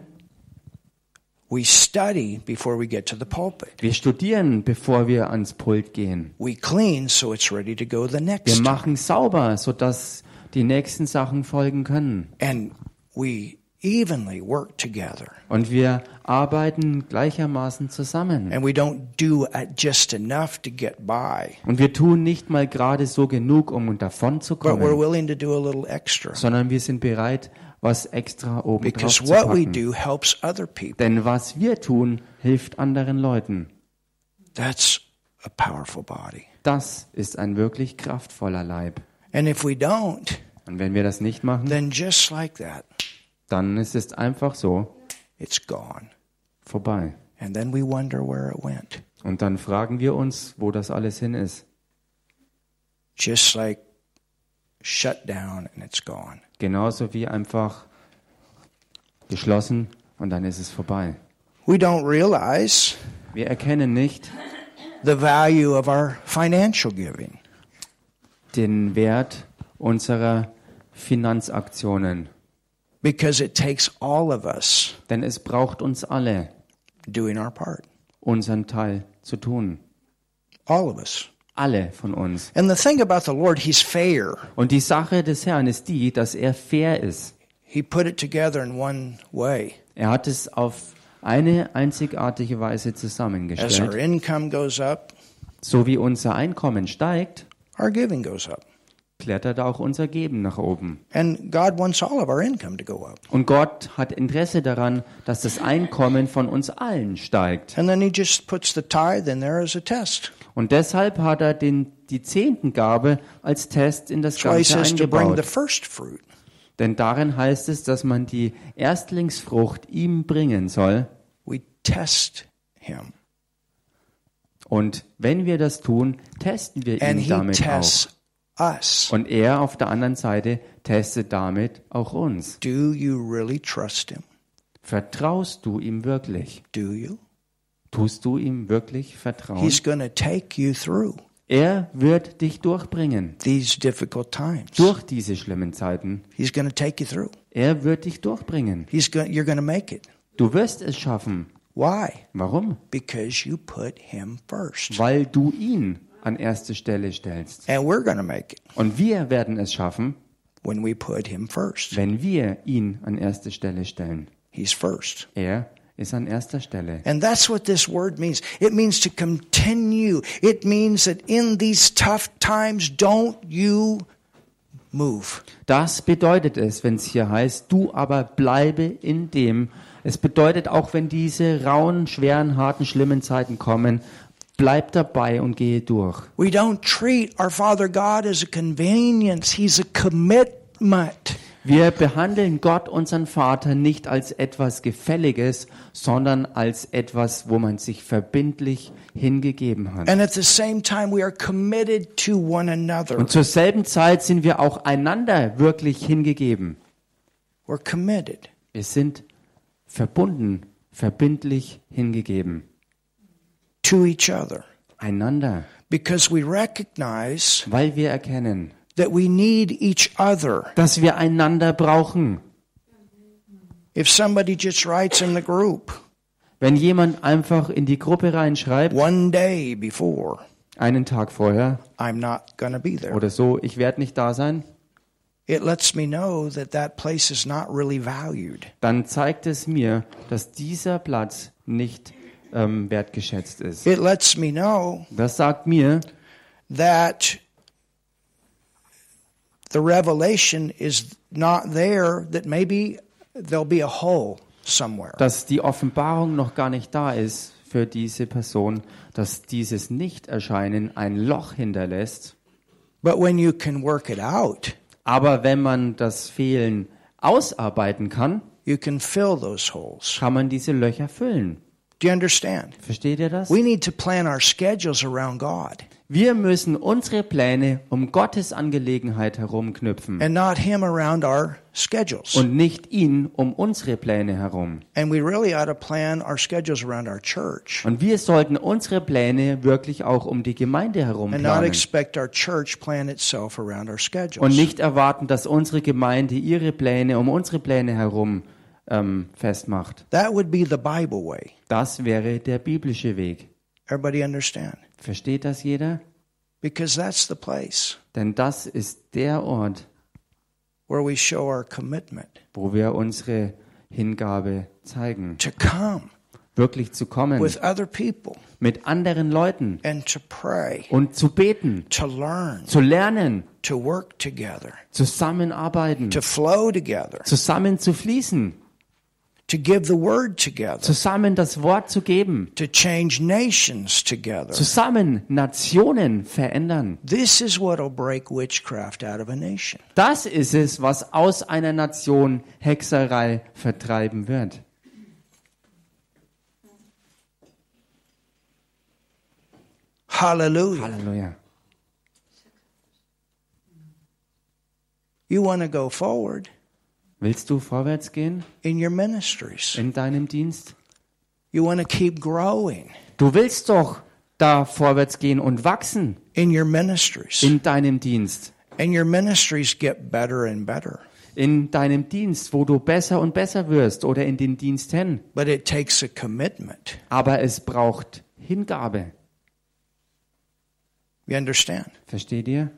We study before we get to the pulpit. Wir studieren, bevor wir ans Pult gehen. We clean so it's ready to go the Wir next time. machen sauber, sodass die nächsten Sachen folgen können. And we evenly work together. Und wir arbeiten gleichermaßen zusammen. And we don't do just enough to get by, Und wir tun nicht mal gerade so genug, um davon zu but we're kommen, willing to do a little extra. sondern wir sind bereit, was extra oben drauf Because zu what we packen. do helps other people. Denn was wir tun, hilft anderen Leuten. That's a powerful body. Das ist ein wirklich kraftvoller Leib. And if we don't, Und wenn wir das nicht machen, then just like that, dann ist es einfach so it's gone. vorbei. And then we wonder where it went. Und dann fragen wir uns, wo das alles hin ist. Just like shut down and it's gone. Genauso wie einfach geschlossen und dann ist es vorbei. We don't realize Wir erkennen nicht the value of our financial giving. den Wert unserer Finanzaktionen, because it takes all of us denn es braucht uns alle, doing our part. unseren Teil zu tun. All of us. Alle von uns. And the thing about the Lord, He's fair. Und die Sache des Herrn ist die, dass er fair ist. He put it together in one way. Er hat es auf eine einzigartige Weise As our zusammengestellt. income goes up, So wie unser Einkommen steigt, our giving goes up. klettert auch unser Geben nach oben. And God wants all of our income to go up. Und Gott hat Interesse daran, dass das Einkommen von uns allen steigt. And then He just puts the tithe in there as a test. Und deshalb hat er den, die Zehntengabe als Test in das Ganze eingebaut. first fruit. Denn darin heißt es, dass man die Erstlingsfrucht ihm bringen soll. We test Him. Und wenn wir das tun, testen wir And ihn damit auch. us. Und er auf der anderen Seite testet damit auch uns. Do you really trust Him? Vertraust du ihm wirklich? Tust du ihm wirklich Vertrauen? He's going to take you through Er wird dich durchbringen. these difficult times. Durch diese schlimmen Zeiten. He's going to take you through. Er wird dich durchbringen. He's going, you're going to make it. Du wirst es schaffen. Why? Warum? Because you put him first. Weil du ihn an erste Stelle stellst. And we're going to make it Und wir werden es schaffen, when we put him first. wenn wir ihn an erste Stelle stellen. He's first. Er ist an erster Stelle. And that's what this word means. It means to continue. It means that in these tough times, don't you move. Das bedeutet es, wenn es hier heißt, du aber bleibe in dem. Es bedeutet auch, wenn diese rauen, schweren, harten, schlimmen Zeiten kommen, bleib dabei und gehe durch. We don't treat our Father God as a convenience. He's a commitment. Wir behandeln Gott, unseren Vater, nicht als etwas Gefälliges, sondern als etwas, wo man sich verbindlich hingegeben hat. And at the same time, we are committed to one another. Und zur selben Zeit sind wir auch einander wirklich hingegeben. We're committed. Wir sind verbunden, verbindlich hingegeben. to each other Einander, because we recognize weil wir erkennen, that we need each other. dass wir einander brauchen. If somebody just writes in the group Wenn jemand einfach in die Gruppe reinschreibt, one day before, einen Tag vorher I'm not to be there, oder so, ich werde nicht da sein, it lets me know that that place is not really valued. dann zeigt es mir, dass dieser Platz nicht ähm, wertgeschätzt ist. It lets me know Das sagt mir, that the revelation is not there, that maybe there'll be a hole somewhere. dass die Offenbarung noch gar nicht da ist. für diese Person, dass dieses Nicht-Erscheinen ein Loch hinterlässt. But when you can work it out, Aber wenn man das Fehlen ausarbeiten kann, you can fill those holes. kann man diese Löcher füllen. Do you understand? Versteht ihr das? We need to plan our schedules around God Wir müssen unsere Pläne um Gottes Angelegenheit herumknüpfen and not Him around our schedules. und nicht ihn um unsere Pläne herum. And we really ought to plan our schedules around our church Und wir sollten unsere Pläne wirklich auch um die Gemeinde herum and not planen expect our church plan itself around our und schedules. nicht erwarten, dass unsere Gemeinde ihre Pläne um unsere Pläne herum ähm, festmacht. That would be the Bible way. Das wäre der biblische Weg. Everybody understand? Versteht das jeder? Because that's the place Denn das ist der Ort, where we show our commitment wo wir unsere Hingabe zeigen, to come wirklich zu kommen with other people mit anderen Leuten and to pray, und zu beten, to learn, zu lernen, to work together, zusammenarbeiten, to flow together, zusammen zu fließen, to give the word together, zusammen das Wort zu geben, to change nations together. zusammen Nationen verändern. This is what will break witchcraft out of a nation. Das ist es, was aus einer Nation Hexerei vertreiben wird. Hallelujah. Halleluja. You want to go forward Willst du vorwärts gehen in your ministries. in deinem Dienst? You want to keep growing Du willst doch da vorwärts gehen und wachsen in your ministries. in deinem Dienst. And your ministries get better and better. In deinem Dienst, wo du besser und besser wirst oder in den Diensten. But it takes a commitment. Aber es braucht Hingabe. You understand? Versteht ihr?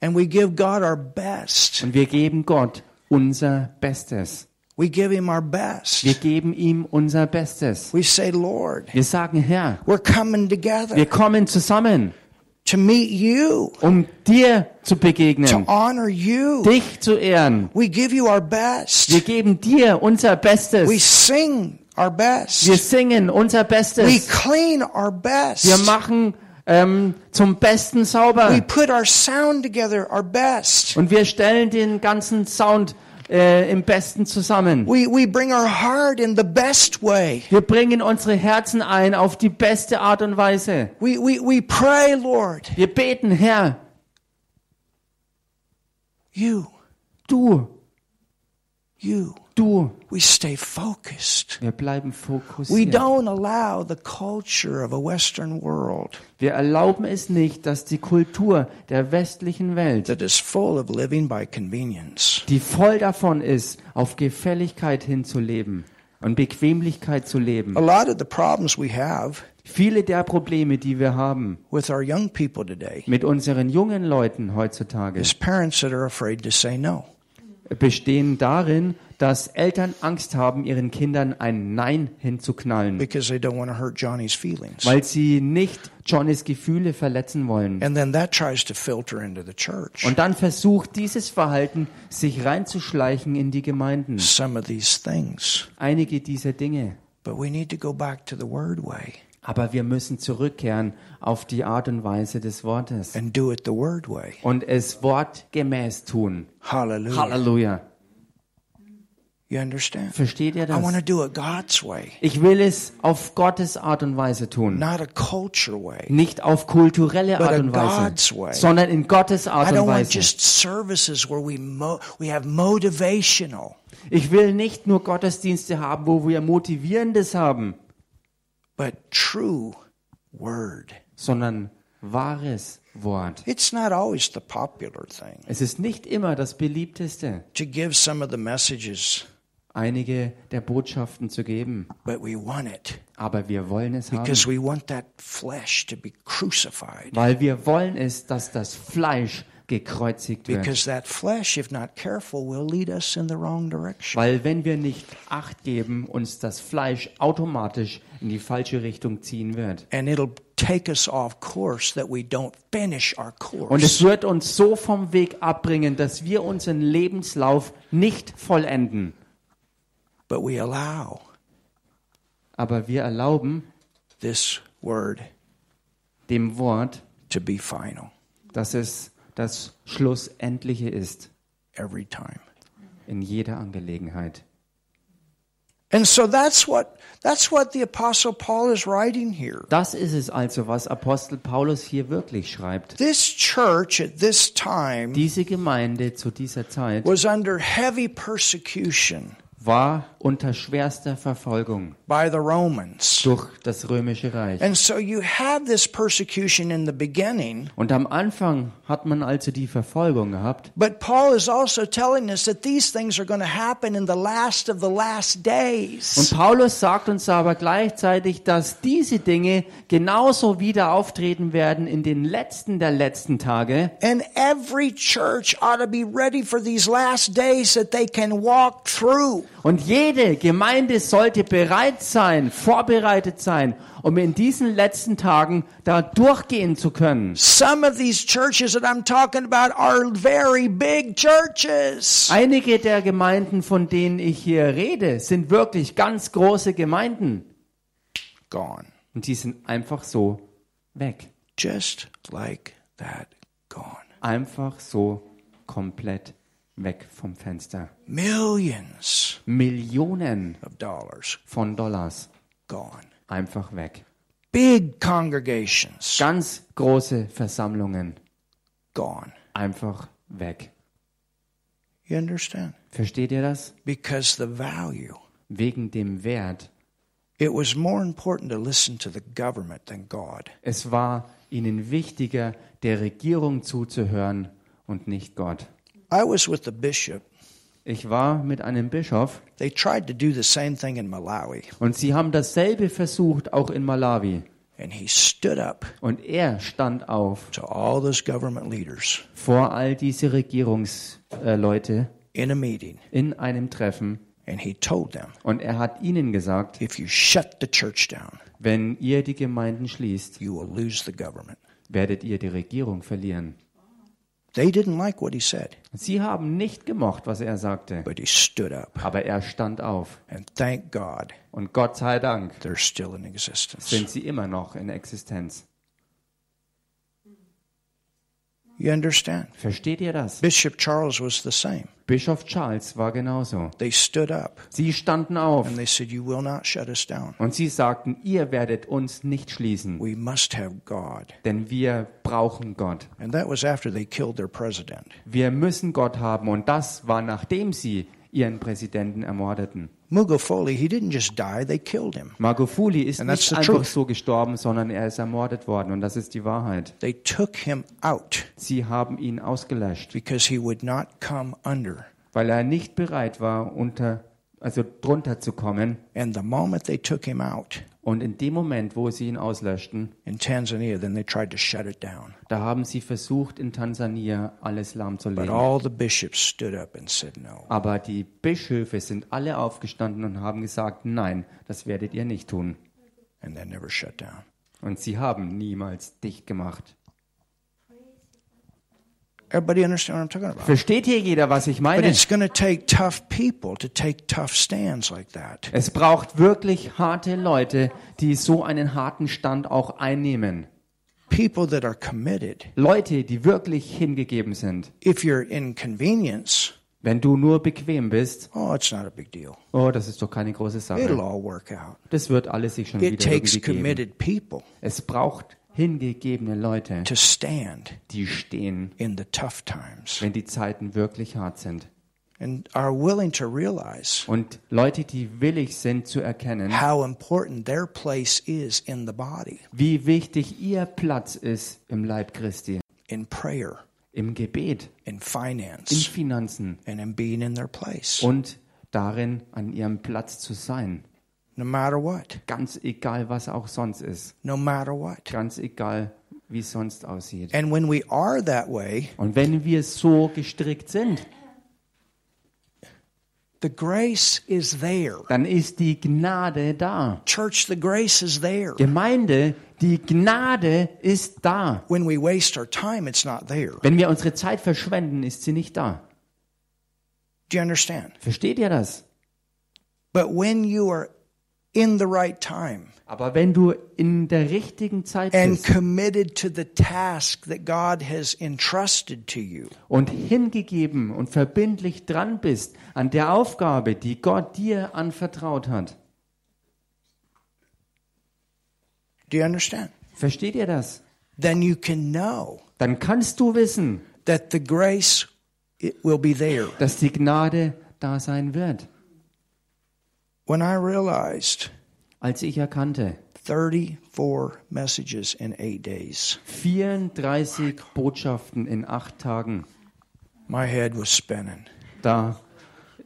And we give God our best. Und wir geben Gott unser Bestes. We give Him our best. Wir geben ihm unser Bestes. We say, Lord, Wir sagen, Herr, we're coming wir together kommen zusammen, to meet you, um dir zu to begegnen, honor you. dich zu ehren. We give you our Wir best. geben dir unser We Bestes. sing our Wir best. singen unser We Bestes. clean our best. Wir machen ähm, zum Besten We sauber. put our sound together our best. Und wir stellen den ganzen Sound äh, im Besten zusammen. We, we bring our heart in the best way. Wir bringen unsere Herzen ein auf die beste Art und Weise. We, we, we pray, Lord, Wir beten, Herr, you, du, you. Du. We stay focused. Wir bleiben We fokussiert. don't allow the culture of a Western world Wir erlauben es nicht, dass die Kultur der westlichen Welt, that is full of living by convenience, die voll davon ist, auf Gefälligkeit hinzuleben und Bequemlichkeit zu leben. a lot of the problems we have Viele der Probleme, die wir haben with our young people today mit unseren jungen Leuten heutzutage, is parents that are afraid to say no. Bestehen darin, dass Eltern Angst haben, ihren Kindern ein Nein hinzuknallen, because they don't want to hurt Johnny's feelings. weil sie nicht Johnnys Gefühle verletzen wollen. And then that tries to filter into the church. Und dann versucht dieses Verhalten, sich reinzuschleichen in die Gemeinden. Some of these things. Einige dieser Dinge. But we need to go back to the word way Aber wir müssen zurückkehren auf die Art und Weise des Wortes and do it the word way. und es wortgemäß tun. Hallelujah. Halleluja. You understand? Versteht ihr I want to das? do it God's way, Ich will es auf Gottes Art und Weise tun. not a culture way. Nicht auf kulturelle Art und God's way. Weise, sondern in Gottes Art I und want Weise. just services where we mo- we have motivational, Ich will nicht nur Gottesdienste haben, wo wir Motivierendes haben, but true word. sondern wahres Wort. It's not always the popular thing Es ist nicht immer das beliebteste, to give some of the messages, einige der Botschaften zu geben, but we want it aber wir wollen es haben, because we want that flesh to be crucified. weil wir wollen es, dass das Fleisch gekreuzigt wird. Because that flesh, if not careful, will lead us in the wrong direction. Weil wenn wir nicht Acht geben, uns das Fleisch automatisch in die falsche Richtung ziehen wird. And it'll take us off course that we don't finish our Und es course. wird uns so vom Weg abbringen, dass wir unseren Lebenslauf nicht vollenden. But we allow Aber wir erlauben this word dem Wort, to be final dass es das Schlussendliche ist every time. in jeder Angelegenheit. And so that's what that's what the apostle Paul is writing here. Das ist es also, was Apostel Paulus hier wirklich schreibt. This church at this time Diese Gemeinde zu dieser Zeit was under heavy persecution war unter schwerster Verfolgung by the Romans. durch das römische Reich. And so you had this persecution in the beginning, Und am Anfang hat man also die Verfolgung gehabt. but Paul is also telling us that these things are going to happen in the last of the last Und days. Paulus sagt uns aber gleichzeitig, dass diese Dinge genauso wieder auftreten werden in den letzten der letzten Tage. And every church ought to be ready for these last days that they can walk through. Und jede Gemeinde sollte bereit sein, vorbereitet sein, um in diesen letzten Tagen da durchgehen zu können. Some of these churches that I'm talking about are very big churches. Einige der Gemeinden, von denen ich hier rede, sind wirklich ganz große Gemeinden. Gone. Und die sind einfach so weg. Just like that, gone. Einfach so komplett weg vom Fenster. Millions Millionen of dollars von Dollars gone. einfach weg. Big congregations Ganz große Versammlungen gone. einfach weg. You understand? Versteht ihr das? Because the value. Wegen dem Wert. It was more important to listen to the government than God. Es war ihnen wichtiger, der Regierung zuzuhören und nicht Gott. I was with the bishop. Ich war mit einem Bischof They tried to do the same thing in Malawi, und sie haben dasselbe versucht, auch in Malawi. and he stood up Und er stand auf to all those government leaders vor all diese Regierungsleute in a meeting, in einem Treffen and he told them, und er hat ihnen gesagt, if you shut the church down, wenn ihr die Gemeinden schließt, you will lose the government. werdet ihr die Regierung verlieren. They didn't like what he said, Sie haben nicht gemocht, was er sagte, but he stood up. aber er stand auf. And thank God Und Gott sei Dank they're still in existence. sind sie immer noch in Existenz. You understand? Versteht ihr das? Bishop Charles was the same. Bischof Charles war genauso. They stood up Sie standen auf and they said, You will not shut us down. und sie sagten, ihr werdet uns nicht schließen, We must have God. denn wir brauchen Gott. And that was after they killed their president. Wir müssen Gott haben und das war nachdem sie ihren Präsidenten ermordeten. Mugo he didn't just die, they killed him. Magufuli ist And nicht einfach truth. so gestorben, sondern er ist ermordet worden und das ist die Wahrheit. They took him out Sie haben ihn ausgelöscht, because he would not come under. weil er nicht bereit war, unter, also drunter zu kommen. And the moment they took him out Und in dem Moment, wo sie ihn auslöschten, in Tanzania, then they tried to shut it down. da haben sie versucht, in Tansania alles But lahmzulegen. all the bishops stood up and said no. Aber die Bischöfe sind alle aufgestanden und haben gesagt, nein, das werdet ihr nicht tun. And they never shut down. Und sie haben niemals dicht gemacht. Everybody understand what I'm talking about? Versteht hier jeder, was ich But meine? it's going to take tough people to take tough stands like that. Es braucht wirklich harte Leute, die so einen harten Stand auch einnehmen. People that are committed. Leute, die wirklich hingegeben sind. If you're inconvenience, Wenn du nur bequem bist, oh, it's not a big deal. oh, das ist doch keine große It'll Sache. all work out. Das wird alles sich schon It wieder takes committed people Es braucht hingegebene Leute, to stand die stehen, in the tough times wenn die Zeiten wirklich hart sind. and are willing to realize Und Leute, die willig sind zu erkennen, how important their place is in the body, wie wichtig ihr Platz ist im Leib Christi, in prayer, im Gebet, in in finance, Finanzen and in being in their place, und darin, an ihrem Platz zu sein. No matter what. Ganz egal, was auch sonst ist. No matter what. Ganz egal, wie es sonst aussieht. And when we are that way, Und wenn wir so gestrickt sind, the grace is there. dann ist die Gnade da. Church, the grace is there. Gemeinde, die Gnade ist da. When we waste our time, it's not there. Wenn wir unsere Zeit verschwenden, ist sie nicht da. Do you understand? Versteht ihr das? But when you are in the right time Aber wenn du in der richtigen Zeit and bist committed to the task that God has entrusted to you, und hingegeben und verbindlich dran bist an der Aufgabe, die Gott dir anvertraut hat. do you understand? Versteht ihr das? Then you can know Dann kannst du wissen, that the grace it will be there. dass die Gnade da sein wird. When I realized Als ich erkannte, 34 messages in eight days, 34 Botschaften in acht Tagen, my head was spinning. da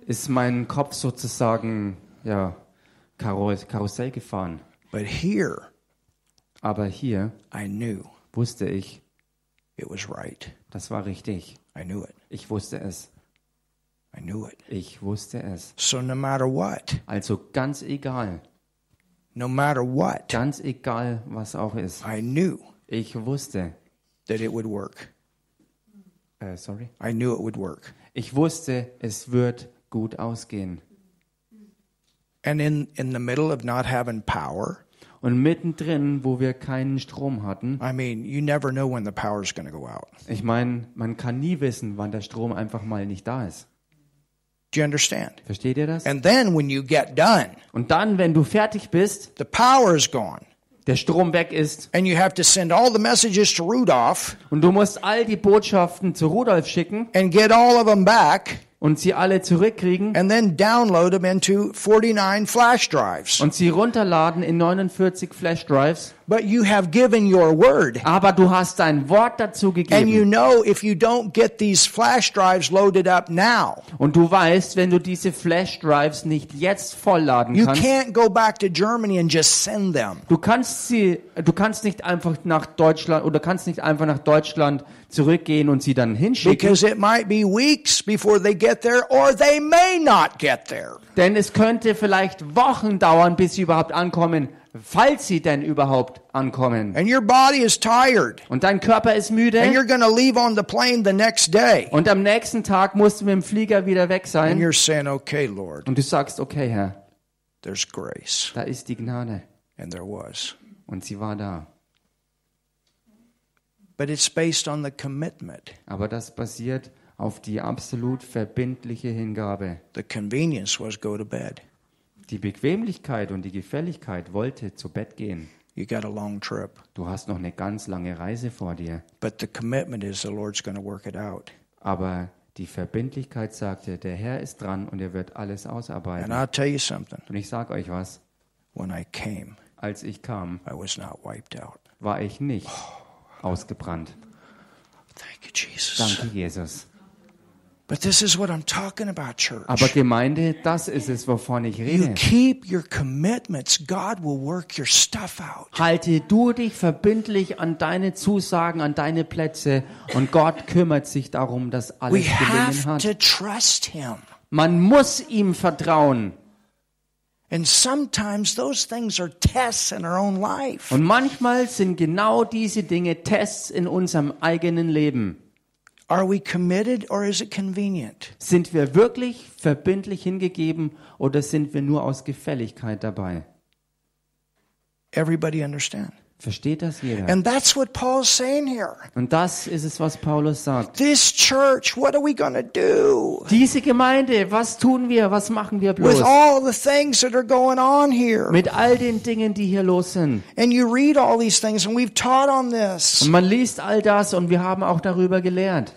ist mein Kopf sozusagen ja, Karus- Karussell gefahren. But here, Aber hier I knew wusste ich, it was right. das war richtig. I knew it. Ich wusste es. I knew it. Ich wusste es. So no matter what, Also ganz egal, no matter what, ganz egal, was auch ist. I knew Ich wusste, that it would work. äh, sorry, I knew it would work. ich wusste, es wird gut ausgehen. And in, in the middle of not having power, Und mittendrin, wo wir keinen Strom hatten, I mean, you never know when the power's going to go out. ich meine, man kann nie wissen, wann der Strom einfach mal nicht da ist. Do you understand? Versteht ihr das? And then when you get done, Und dann, wenn du fertig bist, the power is gone. der Strom weg ist And you have to send all the messages to Rudolph und du musst all die Botschaften zu Rudolf schicken and get all of them back und sie alle zurückkriegen and then download them into 49 flash drives. und sie runterladen in 49 Flash Drives. But you have given your word. Aber du hast dein Wort dazu And you gegeben. know if you don't get these flash drives loaded up now, Und du weißt, wenn du diese Flash Drives nicht jetzt vollladen you kannst, can't go back to Germany and just send them. du kannst sie, du kannst nicht einfach nach Deutschland oder kannst nicht einfach nach Deutschland zurückgehen und sie dann hinschicken, Because it might be weeks before they get there, or they may not get there. denn es könnte vielleicht Wochen dauern, bis sie überhaupt ankommen, falls sie denn überhaupt ankommen. And your body is tired. Und dein Körper ist And müde you're going to leave on the plane the next day. und am nächsten Tag musst du mit dem Flieger wieder weg And sein you're saying, okay, Lord, und du sagst, okay Herr, there's grace. da ist die Gnade And there was. und sie war da. But it's based on the commitment. Aber das basiert auf die absolut verbindliche Hingabe. The convenience was go to bed. Die Bequemlichkeit und die Gefälligkeit wollte zu Bett gehen. You got a long trip. Du hast noch eine ganz lange Reise vor dir. But the commitment is the Lord's going to work it out. Aber die Verbindlichkeit sagte, der Herr ist dran und er wird alles And ausarbeiten. I'll tell you something. Und ich sage euch was, When I came, als ich kam, I was not wiped out. war ich nicht ausgebrannt. Thank you, Jesus. Danke, Jesus. But this is what I'm talking about, church. Aber Gemeinde, das ist es, wovon ich You rede. keep your commitments, God will work your stuff out. Halte du dich verbindlich an deine Zusagen, an deine Plätze und Gott kümmert sich darum, dass We alles gelingen have hat. to trust Him. Man muss ihm vertrauen. Und manchmal sind genau diese Dinge Tests in unserem eigenen Leben. Are we committed or is it convenient? Sind wir wirklich verbindlich hingegeben oder sind wir nur aus Gefälligkeit dabei? Everybody understand? Versteht das jeder? And that's what Paul's saying here. Und das ist es, was Paulus sagt. This church, what are we going to do Diese Gemeinde, was tun wir? Was machen wir with bloß? all the things that are going on here? Mit all den Dingen, die hier los sind. And you read all these things, and we've taught on this. Und man liest all das und wir haben auch darüber gelehrt.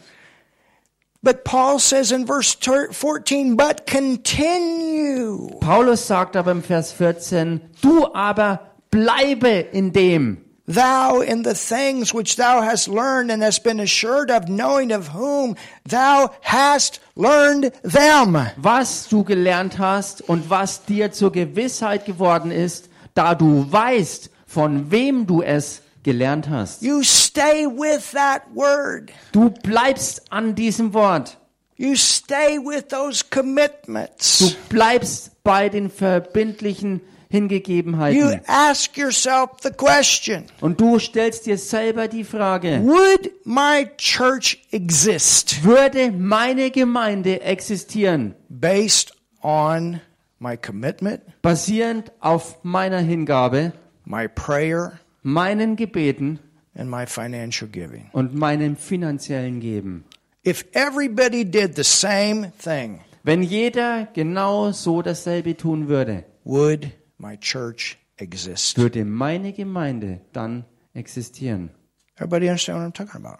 But Paul says in verse ter- 14, but continue. Paulus sagt aber im Vers 14, du aber bleibe in dem. Thou in the things which thou hast learned and hast been assured of, knowing of whom thou hast learned them. was du gelernt hast und was dir zur Gewissheit geworden ist, da du weißt, von wem du es gelernt hast. You stay with that word. Du bleibst an diesem Wort. You stay with those Du commitments. bleibst bei den verbindlichen You Hingegebenheiten. ask yourself the question, Und du stellst dir selber die Frage, would my church exist würde meine Gemeinde existieren based on my commitment, basierend auf meiner Hingabe, my prayer, meinen Gebeten and my financial giving. und meinem finanziellen Geben. If everybody did the same thing, Wenn jeder genau so dasselbe tun würde, would my church exist? würde meine Gemeinde dann existieren. Everybody understand what I'm talking about?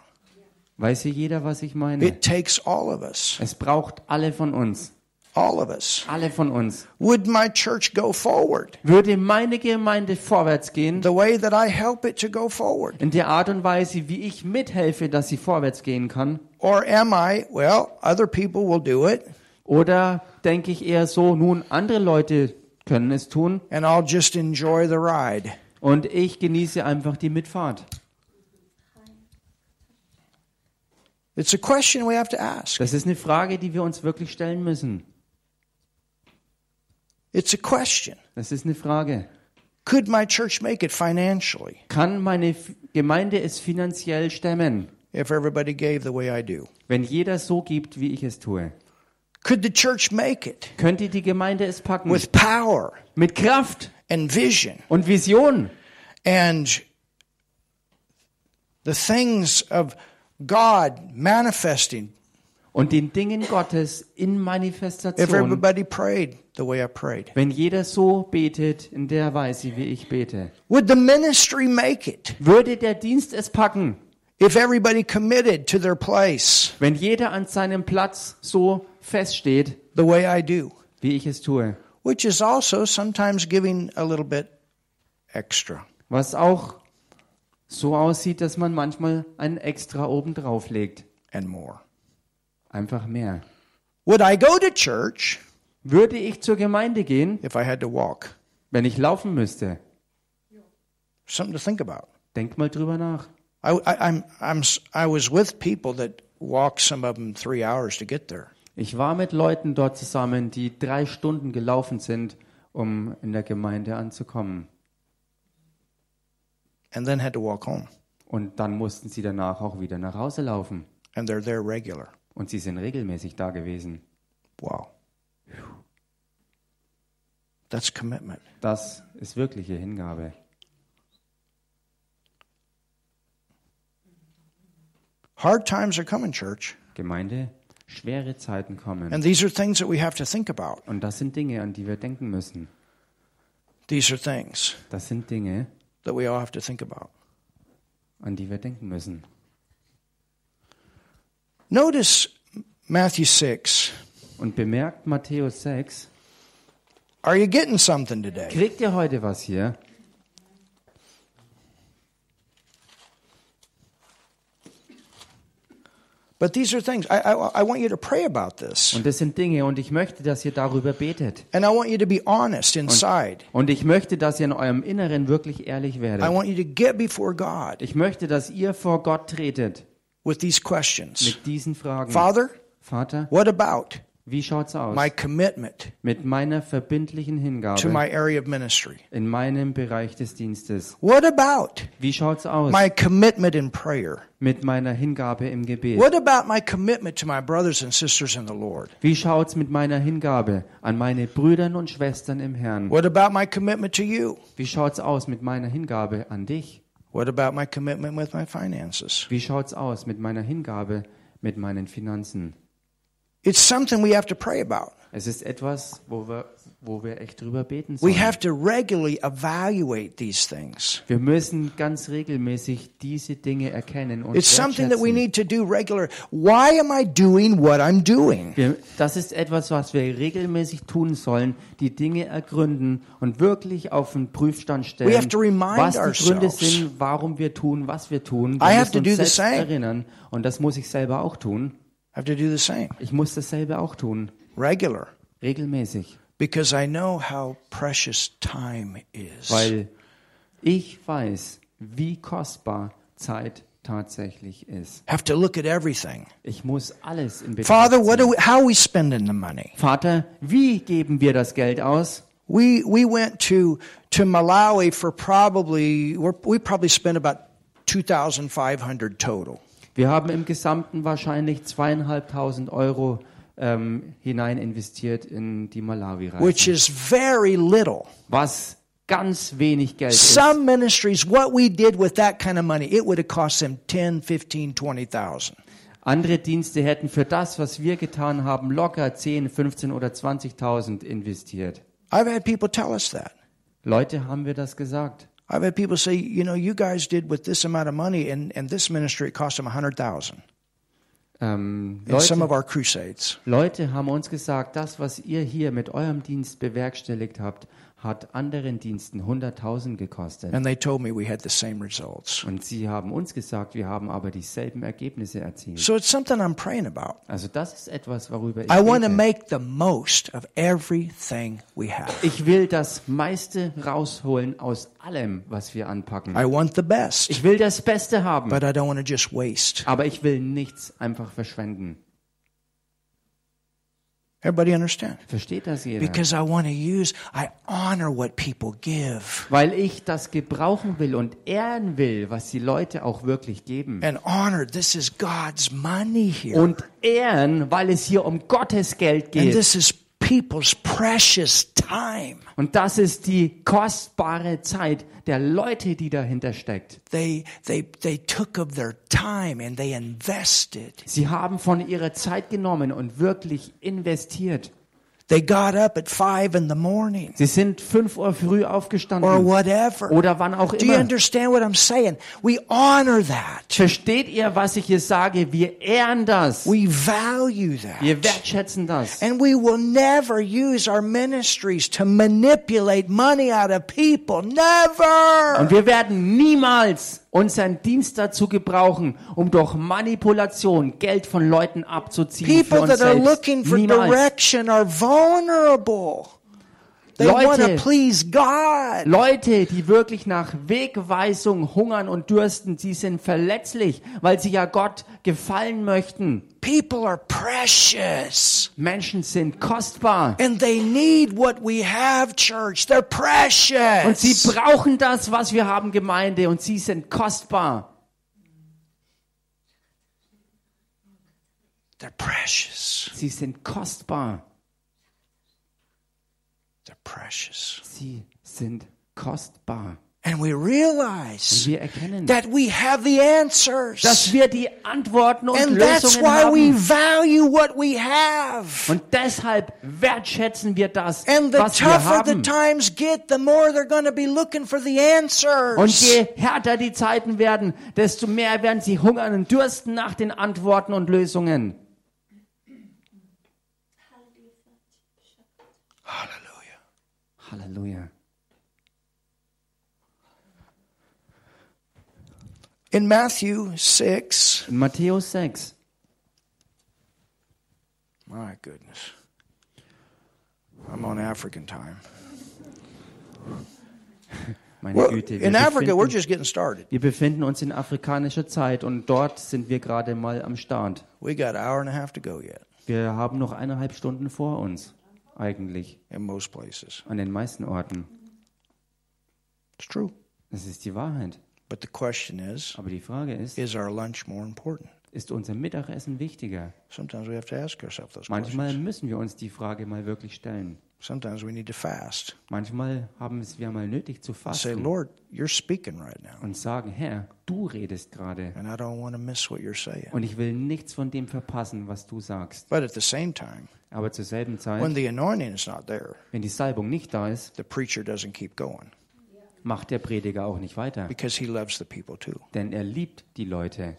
Weiß hier jeder, was ich meine? It takes all of us. Es braucht alle von uns. All of us. Alle von uns. Would my church go forward Würde meine Gemeinde vorwärts gehen, the way that I help it to go forward? in der Art und Weise, wie ich mithelfe, dass sie vorwärts gehen kann? Or am I, well, other people will do it Oder denke ich eher so, nun, andere Leute können es tun and I'll just enjoy the ride? und ich genieße einfach die Mitfahrt? It's a question we have to ask. Das ist eine Frage, die wir uns wirklich stellen müssen. It's a question. Das ist eine Frage. Could my church make it financially Kann meine Gemeinde es finanziell stemmen, if everybody gave the way I do? wenn jeder so gibt, wie ich es tue? Could the church make it? Könnte die Gemeinde es packen? with power Mit Kraft and vision. und Vision. And the things of God manifesting. Und den Dingen Gottes in if Manifestation, everybody prayed the way I prayed? wenn jeder so betet in der Weise, wie ich bete? Would the ministry make it? Würde der Dienst es packen, if everybody committed to their place. Wenn jeder an seinem Platz so feststeht, the way I do? wie ich es tue? Which is also sometimes giving a little bit extra. Was auch so aussieht, dass man manchmal einen extra oben drauf legt. and more. Einfach mehr. Would I go to church Würde ich zur Gemeinde gehen, if I had to walk? wenn ich laufen müsste? Something to think about. Denk mal drüber nach. I, I, I'm, I'm, I was with people that walked some of them three hours to get there. Ich war mit Leuten dort zusammen, die drei Stunden gelaufen sind, um in der Gemeinde anzukommen. and then had to walk home. Und dann mussten sie danach auch wieder nach Hause laufen. And they're there regular. Und sie sind regelmäßig da gewesen. Wow. That's commitment. Das ist wirkliche Hingabe. Hard times are coming, church. Gemeinde, schwere Zeiten kommen. And these are things that we have to think about. Und das sind Dinge, an die wir denken müssen. These are things Das sind Dinge, that we all have to think about. an die wir denken müssen. Notice Matthew 6. Und bemerkt Matthäus 6, Are you getting something today? kriegt ihr heute was hier? But these are things. I, I, I want you to pray about this. Und das sind Dinge und ich möchte, dass ihr darüber betet. And I want you to be honest inside. Und ich möchte, dass ihr in eurem Inneren wirklich ehrlich I werdet. want you to get before God Ich möchte, dass ihr vor Gott tretet with these questions. mit diesen Fragen. Father, Vater, what about wie schaut's aus my commitment mit meiner verbindlichen to Hingabe my area of ministry? in meinem Bereich des Dienstes? What about Wie schaut's aus my commitment in prayer? mit meiner Hingabe im Gebet? What about my commitment to my brothers and sisters in the Lord? Wie schaut's mit meiner Hingabe an meine Brüder und Schwestern im Herrn? What about my commitment to you? Wie schaut's aus mit meiner Hingabe an dich? What about my commitment with my finances? Wie schaut's aus mit meiner Hingabe mit meinen Finanzen? It's something we have to pray about. Es ist etwas, wo wir, wo wir echt drüber beten We sollen. have to regularly evaluate these things. Wir müssen ganz regelmäßig diese Dinge erkennen und It's something that we need to do regular. Why am I doing what I'm doing? Wir, das ist etwas, was wir regelmäßig tun sollen, die Dinge ergründen und wirklich auf den Prüfstand stellen, We have to remind was die Gründe ourselves. sind, warum wir tun, was wir tun. I Wir have müssen to do the same. erinnern und das muss ich selber auch tun. Have to do the same Ich muss dasselbe auch tun, regular regelmäßig, because I know how precious time is. weil ich weiß, wie kostbar Zeit tatsächlich ist. Have to look at everything. Ich muss alles in Betracht Father, what do we, how are we spending the money? Vater, wie geben wir das Geld aus? We we went to to Malawi for probably we probably spent about two thousand five hundred total. Wir haben im Gesamten wahrscheinlich zweieinhalbtausend Euro ähm, hinein investiert in die which Malawi-Reise, is very little. was ganz wenig Geld ist. Some ministries, what we did with that kind of money, it would have cost them 10, 15, 20,000. Andere Dienste hätten für das, was wir getan haben, locker 10, 15 oder 20.000 investiert. I've had people tell us that. Leute haben wir das gesagt. I've had people say, you know, you guys did with this amount of money, and, and this ministry, it cost them 100,000 Ähm, in some of Leute, our crusades. Leute haben uns gesagt, das, was ihr hier mit eurem Dienst bewerkstelligt habt, hat anderen Diensten 100.000 gekostet. And they told me we had the same results. Und sie haben uns gesagt, wir haben aber dieselben Ergebnisse erzielt. So it's something I'm praying about. Also das ist etwas, worüber ich I want to make the most of everything we have. Ich will das meiste rausholen aus allem, was wir anpacken. I want the best, Ich will das Beste haben, but I don't want to just waste. aber ich will nichts einfach verschwenden. Everybody understand? Versteht das jeder? Because I want to use, I honor what people give. Weil ich das gebrauchen will und ehren will, was die Leute auch wirklich geben. And honor, this is God's money here. Und ehren, weil es hier um Gottes Geld And geht. this is people's precious. Und das ist die kostbare Zeit der Leute, die dahinter steckt. They, they, they took of their time and they invested. Sie haben von ihrer Zeit genommen und wirklich investiert. They got up at five in the morning Sie sind fünf Uhr früh or aufgestanden whatever. oder wann auch Do you immer. understand what I'm saying? We honor that. Versteht ihr, was ich hier sage? Wir ehren das. We value that. Wir wertschätzen das. And we will never use our ministries to manipulate money out of people. Never. Und wir werden niemals unseren Dienst dazu gebrauchen, um durch Manipulation Geld von Leuten abzuziehen für People uns that are looking for Niemals. direction are vulnerable. They Leute- please God. Leute, die wirklich nach Wegweisung hungern und dürsten, sie sind verletzlich, weil sie ja Gott gefallen möchten. People are precious. Menschen sind kostbar. And they need what we have, church. They're Und sie precious. brauchen das, was wir haben, Gemeinde, und sie sind kostbar. They're precious. Sie sind kostbar. They're precious. Sie sind kostbar. And we Und realize wir erkennen, that we have the answers. dass wir die Antworten und And that's Lösungen why we haben. value what we have. Und deshalb wertschätzen wir das, And the was wir tougher the haben. times get, the more they're going to be looking for the answers. Und je härter die Zeiten werden, desto mehr werden sie hungern und dürsten nach den Antworten und Lösungen. Halleluja. In Matthew 6, In Matthäus 6. my goodness. I'm on African time. Meine Güte. In Africa, we're just getting started. wir befinden uns in afrikanischer Zeit und dort sind wir gerade mal am Start. We got an hour and a half to go yet Wir haben noch eineinhalb Stunden vor uns, eigentlich, in most places. an den meisten Orten. It's true. Das ist die Wahrheit. But the question is Aber die Frage ist, is our lunch more important? ist unser Mittagessen wichtiger? Sometimes we have to ask ourselves those Manchmal questions. müssen wir uns die Frage mal wirklich stellen. Sometimes we need to fast. Manchmal haben es wir mal nötig zu Say, fasten Lord, you're speaking right now, und sagen, Herr, du redest gerade and I don't want to miss what you're saying. und ich will nichts von dem verpassen, was du sagst. But at the same time, Aber zur selben when Zeit, the anointing is not there, wenn die Salbung nicht da ist, the preacher doesn't keep going macht der Prediger auch nicht weiter, because he loves the people too. denn er liebt die Leute.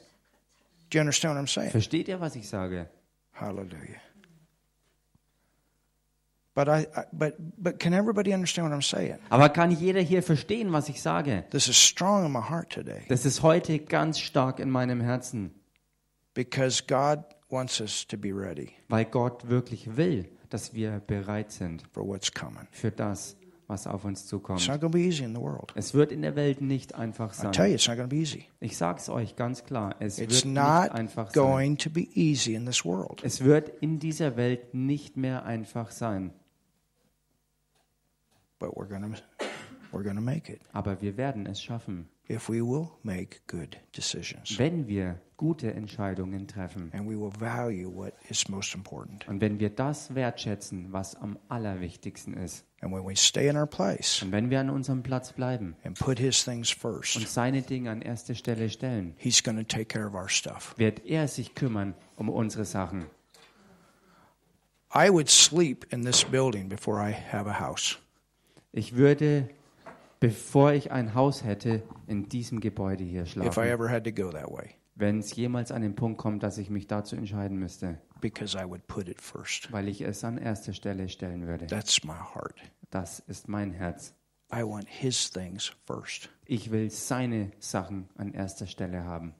Do you understand what I'm saying? Versteht ihr, was ich sage? Hallelujah. But I but but can everybody understand what I'm saying? Aber kann jeder hier verstehen, was ich sage? This is strong in my heart today Das ist heute ganz stark in meinem Herzen, because God wants us to be ready weil Gott wirklich will, dass wir bereit sind for what's coming. für das, was auf uns It's zukommt. not going to be easy in the world. Es wird in der Welt nicht einfach I tell sein. you, it's not going to be easy. Ich sage es euch ganz klar, es It's wird nicht not einfach sein. going to be easy in this world. Es wird in dieser Welt nicht mehr einfach sein, But we're going to we're going to make it aber wir werden es schaffen, if we will make good decisions wenn wir gute Entscheidungen treffen and we will value what is most important. und wenn wir das wertschätzen, was am allerwichtigsten ist. And when we stay in our place Und wenn wir an unserem Platz bleiben and put His things und first, seine Dinge an erste Stelle stellen, He's going to take care of our stuff. wird er sich kümmern um unsere Sachen. I would sleep in this building before I have a house. Ich würde, bevor ich ein Haus hätte, in diesem Gebäude hier if I schlafen, ever had to go that way wenn es jemals an den Punkt kommt, dass ich mich dazu entscheiden müsste, because I would put it first. weil ich es an erste Stelle stellen würde. That's my heart. Das ist mein Herz. I want His things first. Ich will seine Sachen an erster Stelle haben.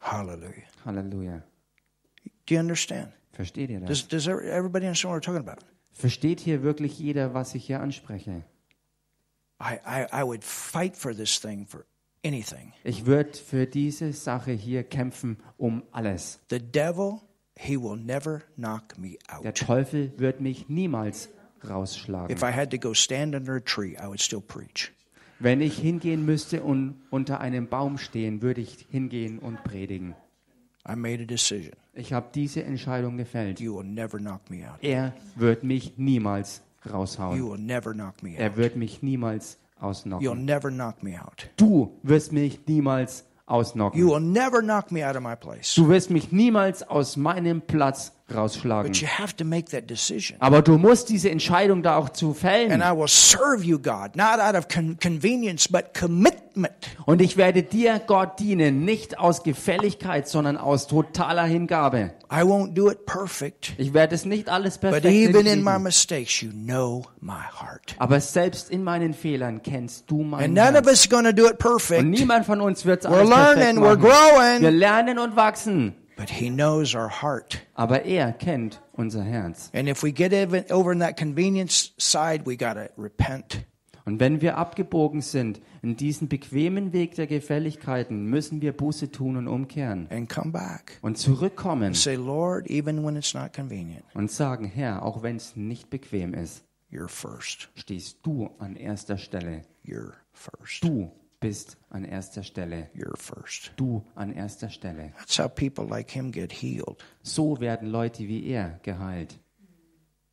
Hallelujah. Halleluja. Do you understand? Versteht ihr das? Does, does everybody understand what we're talking about? Versteht hier wirklich jeder, was ich hier anspreche? Ich würde für diese Sache hier kämpfen um alles. The devil, he will never knock me Der out. Teufel wird mich niemals rausschlagen. If I had to go stand under a tree, I would still preach. Wenn ich hingehen müsste und unter einem Baum stehen, würde ich hingehen und predigen. I made a decision. Ich habe diese Entscheidung gefällt. You will never knock me out. Er wird mich niemals raushauen. will never knock me Er out. wird mich niemals You'll ausnocken. never knock me out. Du wirst mich niemals You ausnocken. will never knock me out of my place. Du wirst mich niemals aus meinem Platz rausschlagen. But you have to make that decision. Aber du musst diese Entscheidung da auch zu fällen. Und ich werde dir, Gott, dienen, nicht aus Gefälligkeit, sondern aus totaler Hingabe. I won't do it perfect, Ich werde es nicht alles but perfekt heart. Aber selbst in meinen Fehlern kennst du mein And none of Herz. us going to do it Und niemand von uns wird es alles perfekt learning, we're machen. Wir lernen und wachsen. But He knows our heart. Aber er kennt unser Herz. And if we get over in that convenience side, we got to repent. Und wenn wir abgebogen sind in diesen bequemen Weg der Gefälligkeiten, müssen wir Buße tun und umkehren and come back. und zurückkommen Say, Lord, even when it's not convenient, und sagen, Herr, auch wenn es nicht bequem ist, you're first. stehst du an erster Stelle. You're first. Du bist an erster Stelle. You're first. Du an erster Stelle. That's how people like him get healed. So werden Leute wie er geheilt.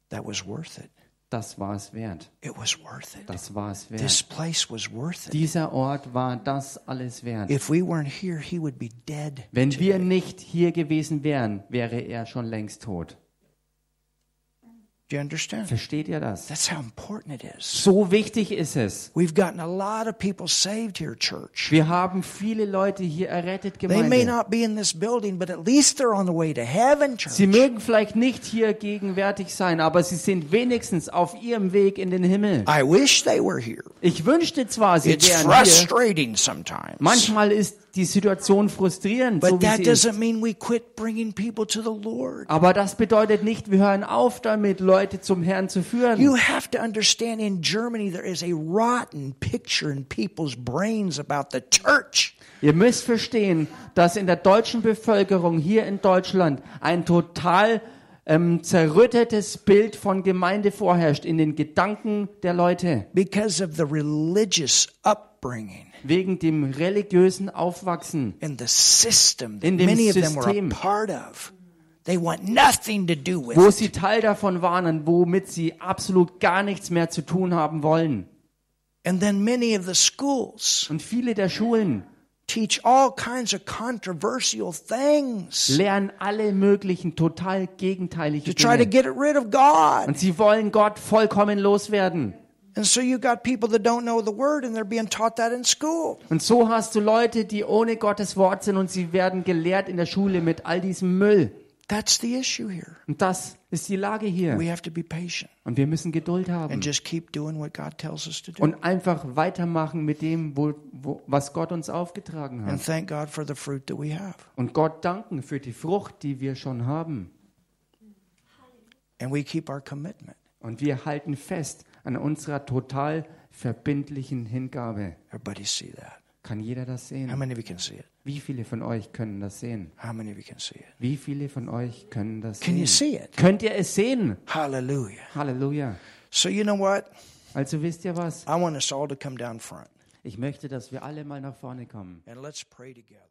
That was worth it. Das war es wert. It was worth it. Das war es This wert. place was worth it. Dieser Ort war das alles wert. If we weren't here, he would be dead. Wenn today. wir nicht hier gewesen wären, wäre er schon längst tot. Do you understand? Versteht ihr das? That's how important it is. So wichtig ist es. We've gotten a lot of people saved here, church. Wir haben viele Leute hier errettet, They may Gemeinde. not be in this building, but at least they're on the way to heaven, church. Sie mögen vielleicht nicht hier gegenwärtig sein, aber sie sind wenigstens auf ihrem Weg in den Himmel. I wish they were here. Ich wünschte zwar, sie It's wären hier. frustrating sometimes. Manchmal ist die Situation frustrierend, so But wie that sie ist. doesn't mean we quit bringing people to the Lord. Aber das bedeutet nicht, wir hören auf damit, Leute zum Herrn zu führen. You have to understand in Germany there is a rotten picture in people's brains about the church. Ihr müsst verstehen, dass in der deutschen Bevölkerung hier in Deutschland ein total ähm, zerrüttetes Bild von Gemeinde vorherrscht in den Gedanken der Leute because of the religious upbringing wegen dem religiösen Aufwachsen. the system In dem many of them were a System. part of. They want nothing to do with wo sie Teil davon waren und womit sie absolut gar nichts mehr zu tun haben wollen. And then many of the schools Und viele der Schulen teach all kinds of controversial things lernen alle möglichen total gegenteilige to try to Dinge. get rid of God. Und sie wollen Gott vollkommen loswerden. And so you got people that don't know the word and they're being taught that in school. Und so hast du Leute, die ohne Gottes Wort sind und sie werden gelehrt in der Schule mit all diesem Müll. That's the issue here. Und das ist die Lage hier. We have to be patient Und wir müssen Geduld haben and just keep doing what God tells us to do. und einfach weitermachen mit dem, wo, wo, was Gott uns aufgetragen And hat. thank God for the fruit that we have. Und Gott danken für die Frucht, die wir schon haben. And we keep our commitment. Und wir halten fest an unserer total verbindlichen Hingabe. Everybody see that? Kann jeder das How sehen? many of you can see it? Wie viele von euch können das sehen? How many of you can see it? Wie viele von euch können das Can you sehen? see it? Könnt ihr es sehen? Hallelujah. Halleluja. So you know what? Also wisst ihr was? I want us all to come down front. Ich möchte, dass wir alle mal nach vorne kommen and let's pray together.